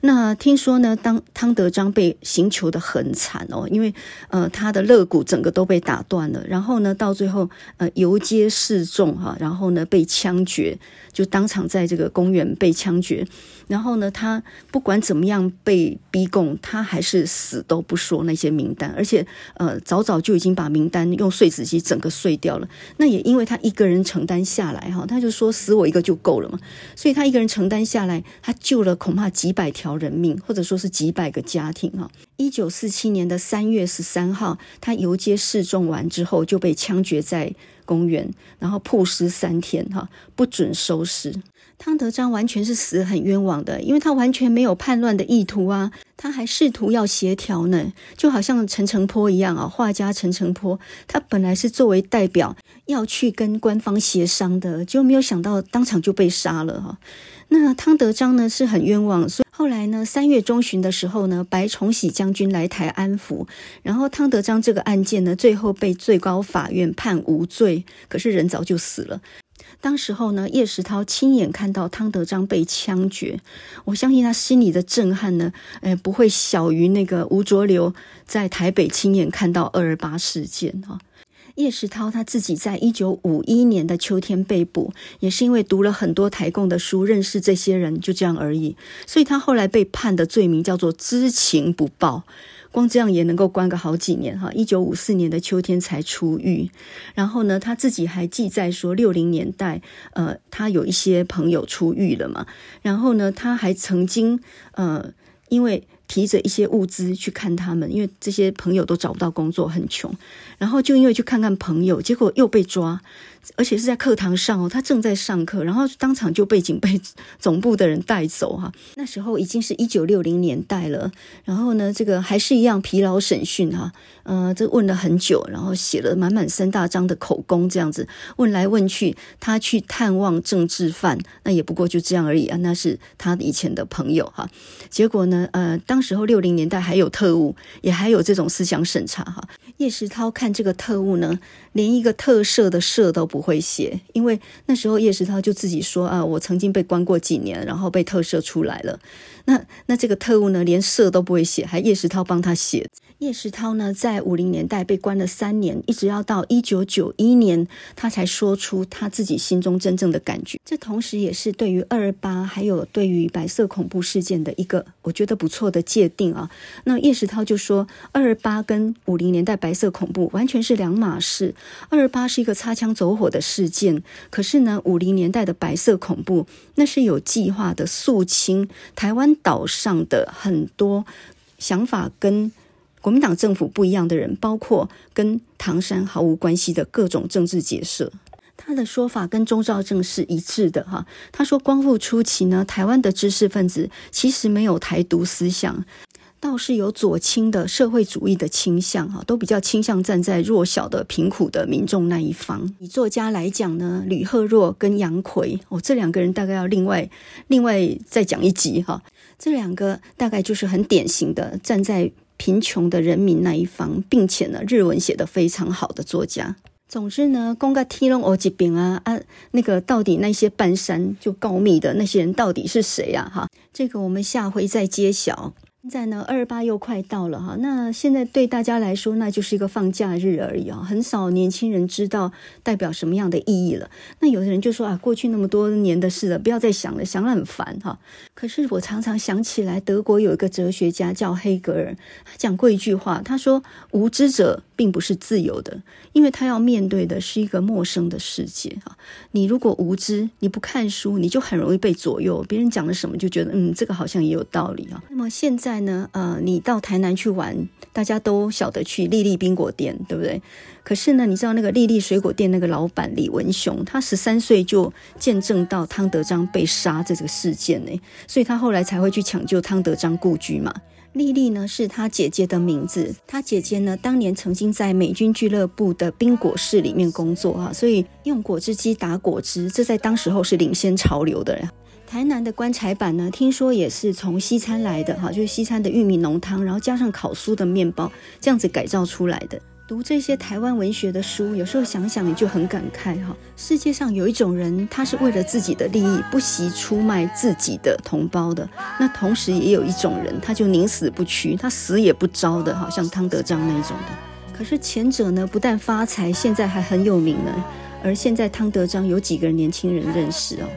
那听说呢，当汤德章被刑求的很惨哦，因为呃他的肋骨整个都被打断了，然后呢到最后呃游街示众哈，然后呢被枪决，就当场在这个公园被枪决。然后呢，他不管怎么样被逼供，他还是死都不说那些名单，而且呃，早早就已经把名单用碎纸机整个碎掉了。那也因为他一个人承担下来哈，他就说死我一个就够了嘛，所以他一个人承担下来，他救了恐怕几百条人命，或者说是几百个家庭哈。一九四七年的三月十三号，他游街示众完之后就被枪决在公园，然后曝尸三天哈，不准收尸。汤德章完全是死很冤枉的，因为他完全没有叛乱的意图啊，他还试图要协调呢，就好像陈澄波一样啊，画家陈澄波，他本来是作为代表要去跟官方协商的，就没有想到当场就被杀了哈。那汤德章呢是很冤枉，所以后来呢，三月中旬的时候呢，白崇禧将军来台安抚，然后汤德章这个案件呢，最后被最高法院判无罪，可是人早就死了。当时候呢，叶石涛亲眼看到汤德章被枪决，我相信他心里的震撼呢，诶，不会小于那个吴浊流在台北亲眼看到二二八事件哈。叶石涛他自己在一九五一年的秋天被捕，也是因为读了很多台共的书，认识这些人，就这样而已。所以他后来被判的罪名叫做知情不报。光这样也能够关个好几年哈，一九五四年的秋天才出狱。然后呢，他自己还记载说，六零年代，呃，他有一些朋友出狱了嘛。然后呢，他还曾经，呃，因为提着一些物资去看他们，因为这些朋友都找不到工作，很穷。然后就因为去看看朋友，结果又被抓。而且是在课堂上哦，他正在上课，然后当场就被警备 总部的人带走哈。那时候已经是一九六零年代了，然后呢，这个还是一样疲劳审讯哈，呃，这问了很久，然后写了满满三大张的口供，这样子问来问去，他去探望政治犯，那也不过就这样而已啊，那是他以前的朋友哈。结果呢，呃，当时候六零年代还有特务，也还有这种思想审查哈。叶石涛看这个特务呢，连一个特赦的赦都不会写，因为那时候叶石涛就自己说啊，我曾经被关过几年，然后被特赦出来了。那那这个特务呢，连赦都不会写，还叶石涛帮他写。叶石涛呢，在五零年代被关了三年，一直要到一九九一年，他才说出他自己心中真正的感觉。这同时也是对于二八，还有对于白色恐怖事件的一个我觉得不错的界定啊。那叶石涛就说，二八跟五零年代白色恐怖完全是两码事。二八是一个擦枪走火的事件，可是呢，五零年代的白色恐怖那是有计划的肃清台湾岛上的很多想法跟。国民党政府不一样的人，包括跟唐山毫无关系的各种政治结社，他的说法跟钟兆政是一致的哈。他说，光复初期呢，台湾的知识分子其实没有台独思想，倒是有左倾的社会主义的倾向哈，都比较倾向站在弱小的贫苦的民众那一方。以作家来讲呢，吕赫若跟杨奎哦，这两个人大概要另外另外再讲一集哈。这两个大概就是很典型的站在。贫穷的人民那一方，并且呢，日文写得非常好的作家。总之呢，公个提龙欧吉饼啊啊，那个到底那些半山就告密的那些人到底是谁呀？哈，这个我们下回再揭晓。现在呢，二八又快到了哈，那现在对大家来说，那就是一个放假日而已啊，很少年轻人知道代表什么样的意义了。那有的人就说啊，过去那么多年的事了，不要再想了，想了很烦哈。可是我常常想起来，德国有一个哲学家叫黑格尔，他讲过一句话，他说：“无知者并不是自由的，因为他要面对的是一个陌生的世界啊。你如果无知，你不看书，你就很容易被左右，别人讲了什么就觉得嗯，这个好像也有道理啊。那么现在。在呢，呃，你到台南去玩，大家都晓得去丽丽冰果店，对不对？可是呢，你知道那个丽丽水果店那个老板李文雄，他十三岁就见证到汤德章被杀这个事件呢，所以他后来才会去抢救汤德章故居嘛。丽丽呢是他姐姐的名字，他姐姐呢当年曾经在美军俱乐部的冰果室里面工作啊，所以用果汁机打果汁，这在当时候是领先潮流的。台南的棺材板呢，听说也是从西餐来的哈，就是西餐的玉米浓汤，然后加上烤酥的面包，这样子改造出来的。读这些台湾文学的书，有时候想想你就很感慨哈。世界上有一种人，他是为了自己的利益不惜出卖自己的同胞的。那同时也有一种人，他就宁死不屈，他死也不招的，好像汤德章那种的。可是前者呢，不但发财，现在还很有名呢。而现在汤德章有几个年轻人认识哦？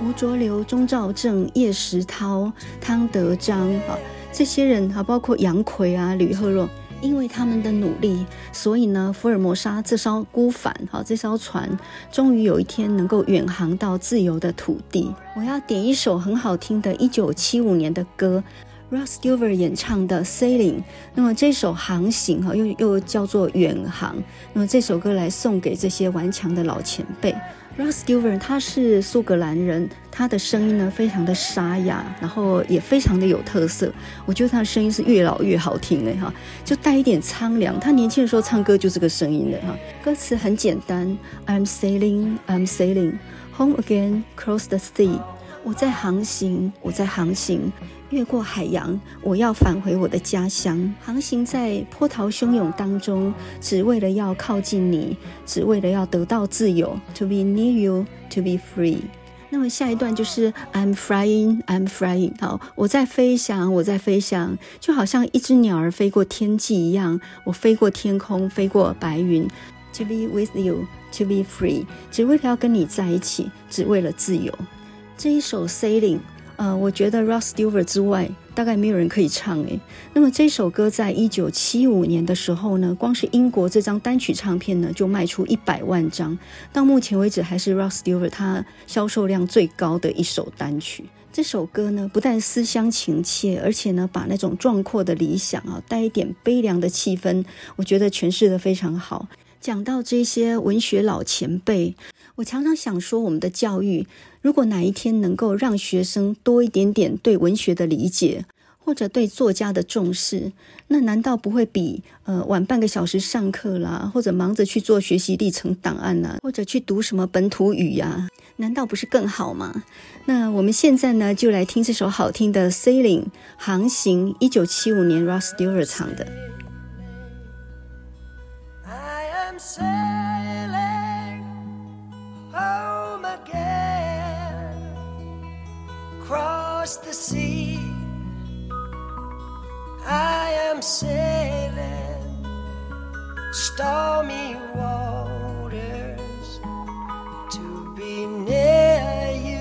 吴浊流、钟肇政、叶石涛、汤德章啊，这些人啊，包括杨逵啊、吕赫若。因为他们的努力，所以呢，福尔摩沙这艘孤帆，好，这艘船终于有一天能够远航到自由的土地。我要点一首很好听的1975年的歌，Rod Stewart 演唱的《Sailing》。那么这首航行哈，又又叫做远航。那么这首歌来送给这些顽强的老前辈。R o s s t e v e n 他是苏格兰人，他的声音呢非常的沙哑，然后也非常的有特色。我觉得他的声音是越老越好听的哈，就带一点苍凉。他年轻的时候唱歌就这个声音的哈。歌词很简单，I'm sailing, I'm sailing home again, cross the sea。我在航行，我在航行。越过海洋，我要返回我的家乡。航行在波涛汹涌当中，只为了要靠近你，只为了要得到自由。To be near you, to be free。那么下一段就是 I'm flying, I'm flying。好，我在飞翔，我在飞翔，就好像一只鸟儿飞过天际一样。我飞过天空，飞过白云。To be with you, to be free。只为了要跟你在一起，只为了自由。这一首 Sailing。呃，我觉得 Rod Stewart 之外，大概没有人可以唱诶。那么这首歌在一九七五年的时候呢，光是英国这张单曲唱片呢，就卖出一百万张，到目前为止还是 Rod Stewart 他销售量最高的一首单曲。这首歌呢，不但思乡情切，而且呢，把那种壮阔的理想啊，带一点悲凉的气氛，我觉得诠释得非常好。讲到这些文学老前辈。我常常想说，我们的教育如果哪一天能够让学生多一点点对文学的理解，或者对作家的重视，那难道不会比呃晚半个小时上课啦，或者忙着去做学习历程档案呐，或者去读什么本土语呀，难道不是更好吗？那我们现在呢，就来听这首好听的《Sailing》航行，一九七五年 Rod Stewart 唱的。across the sea. I am sailing stormy waters to be near you.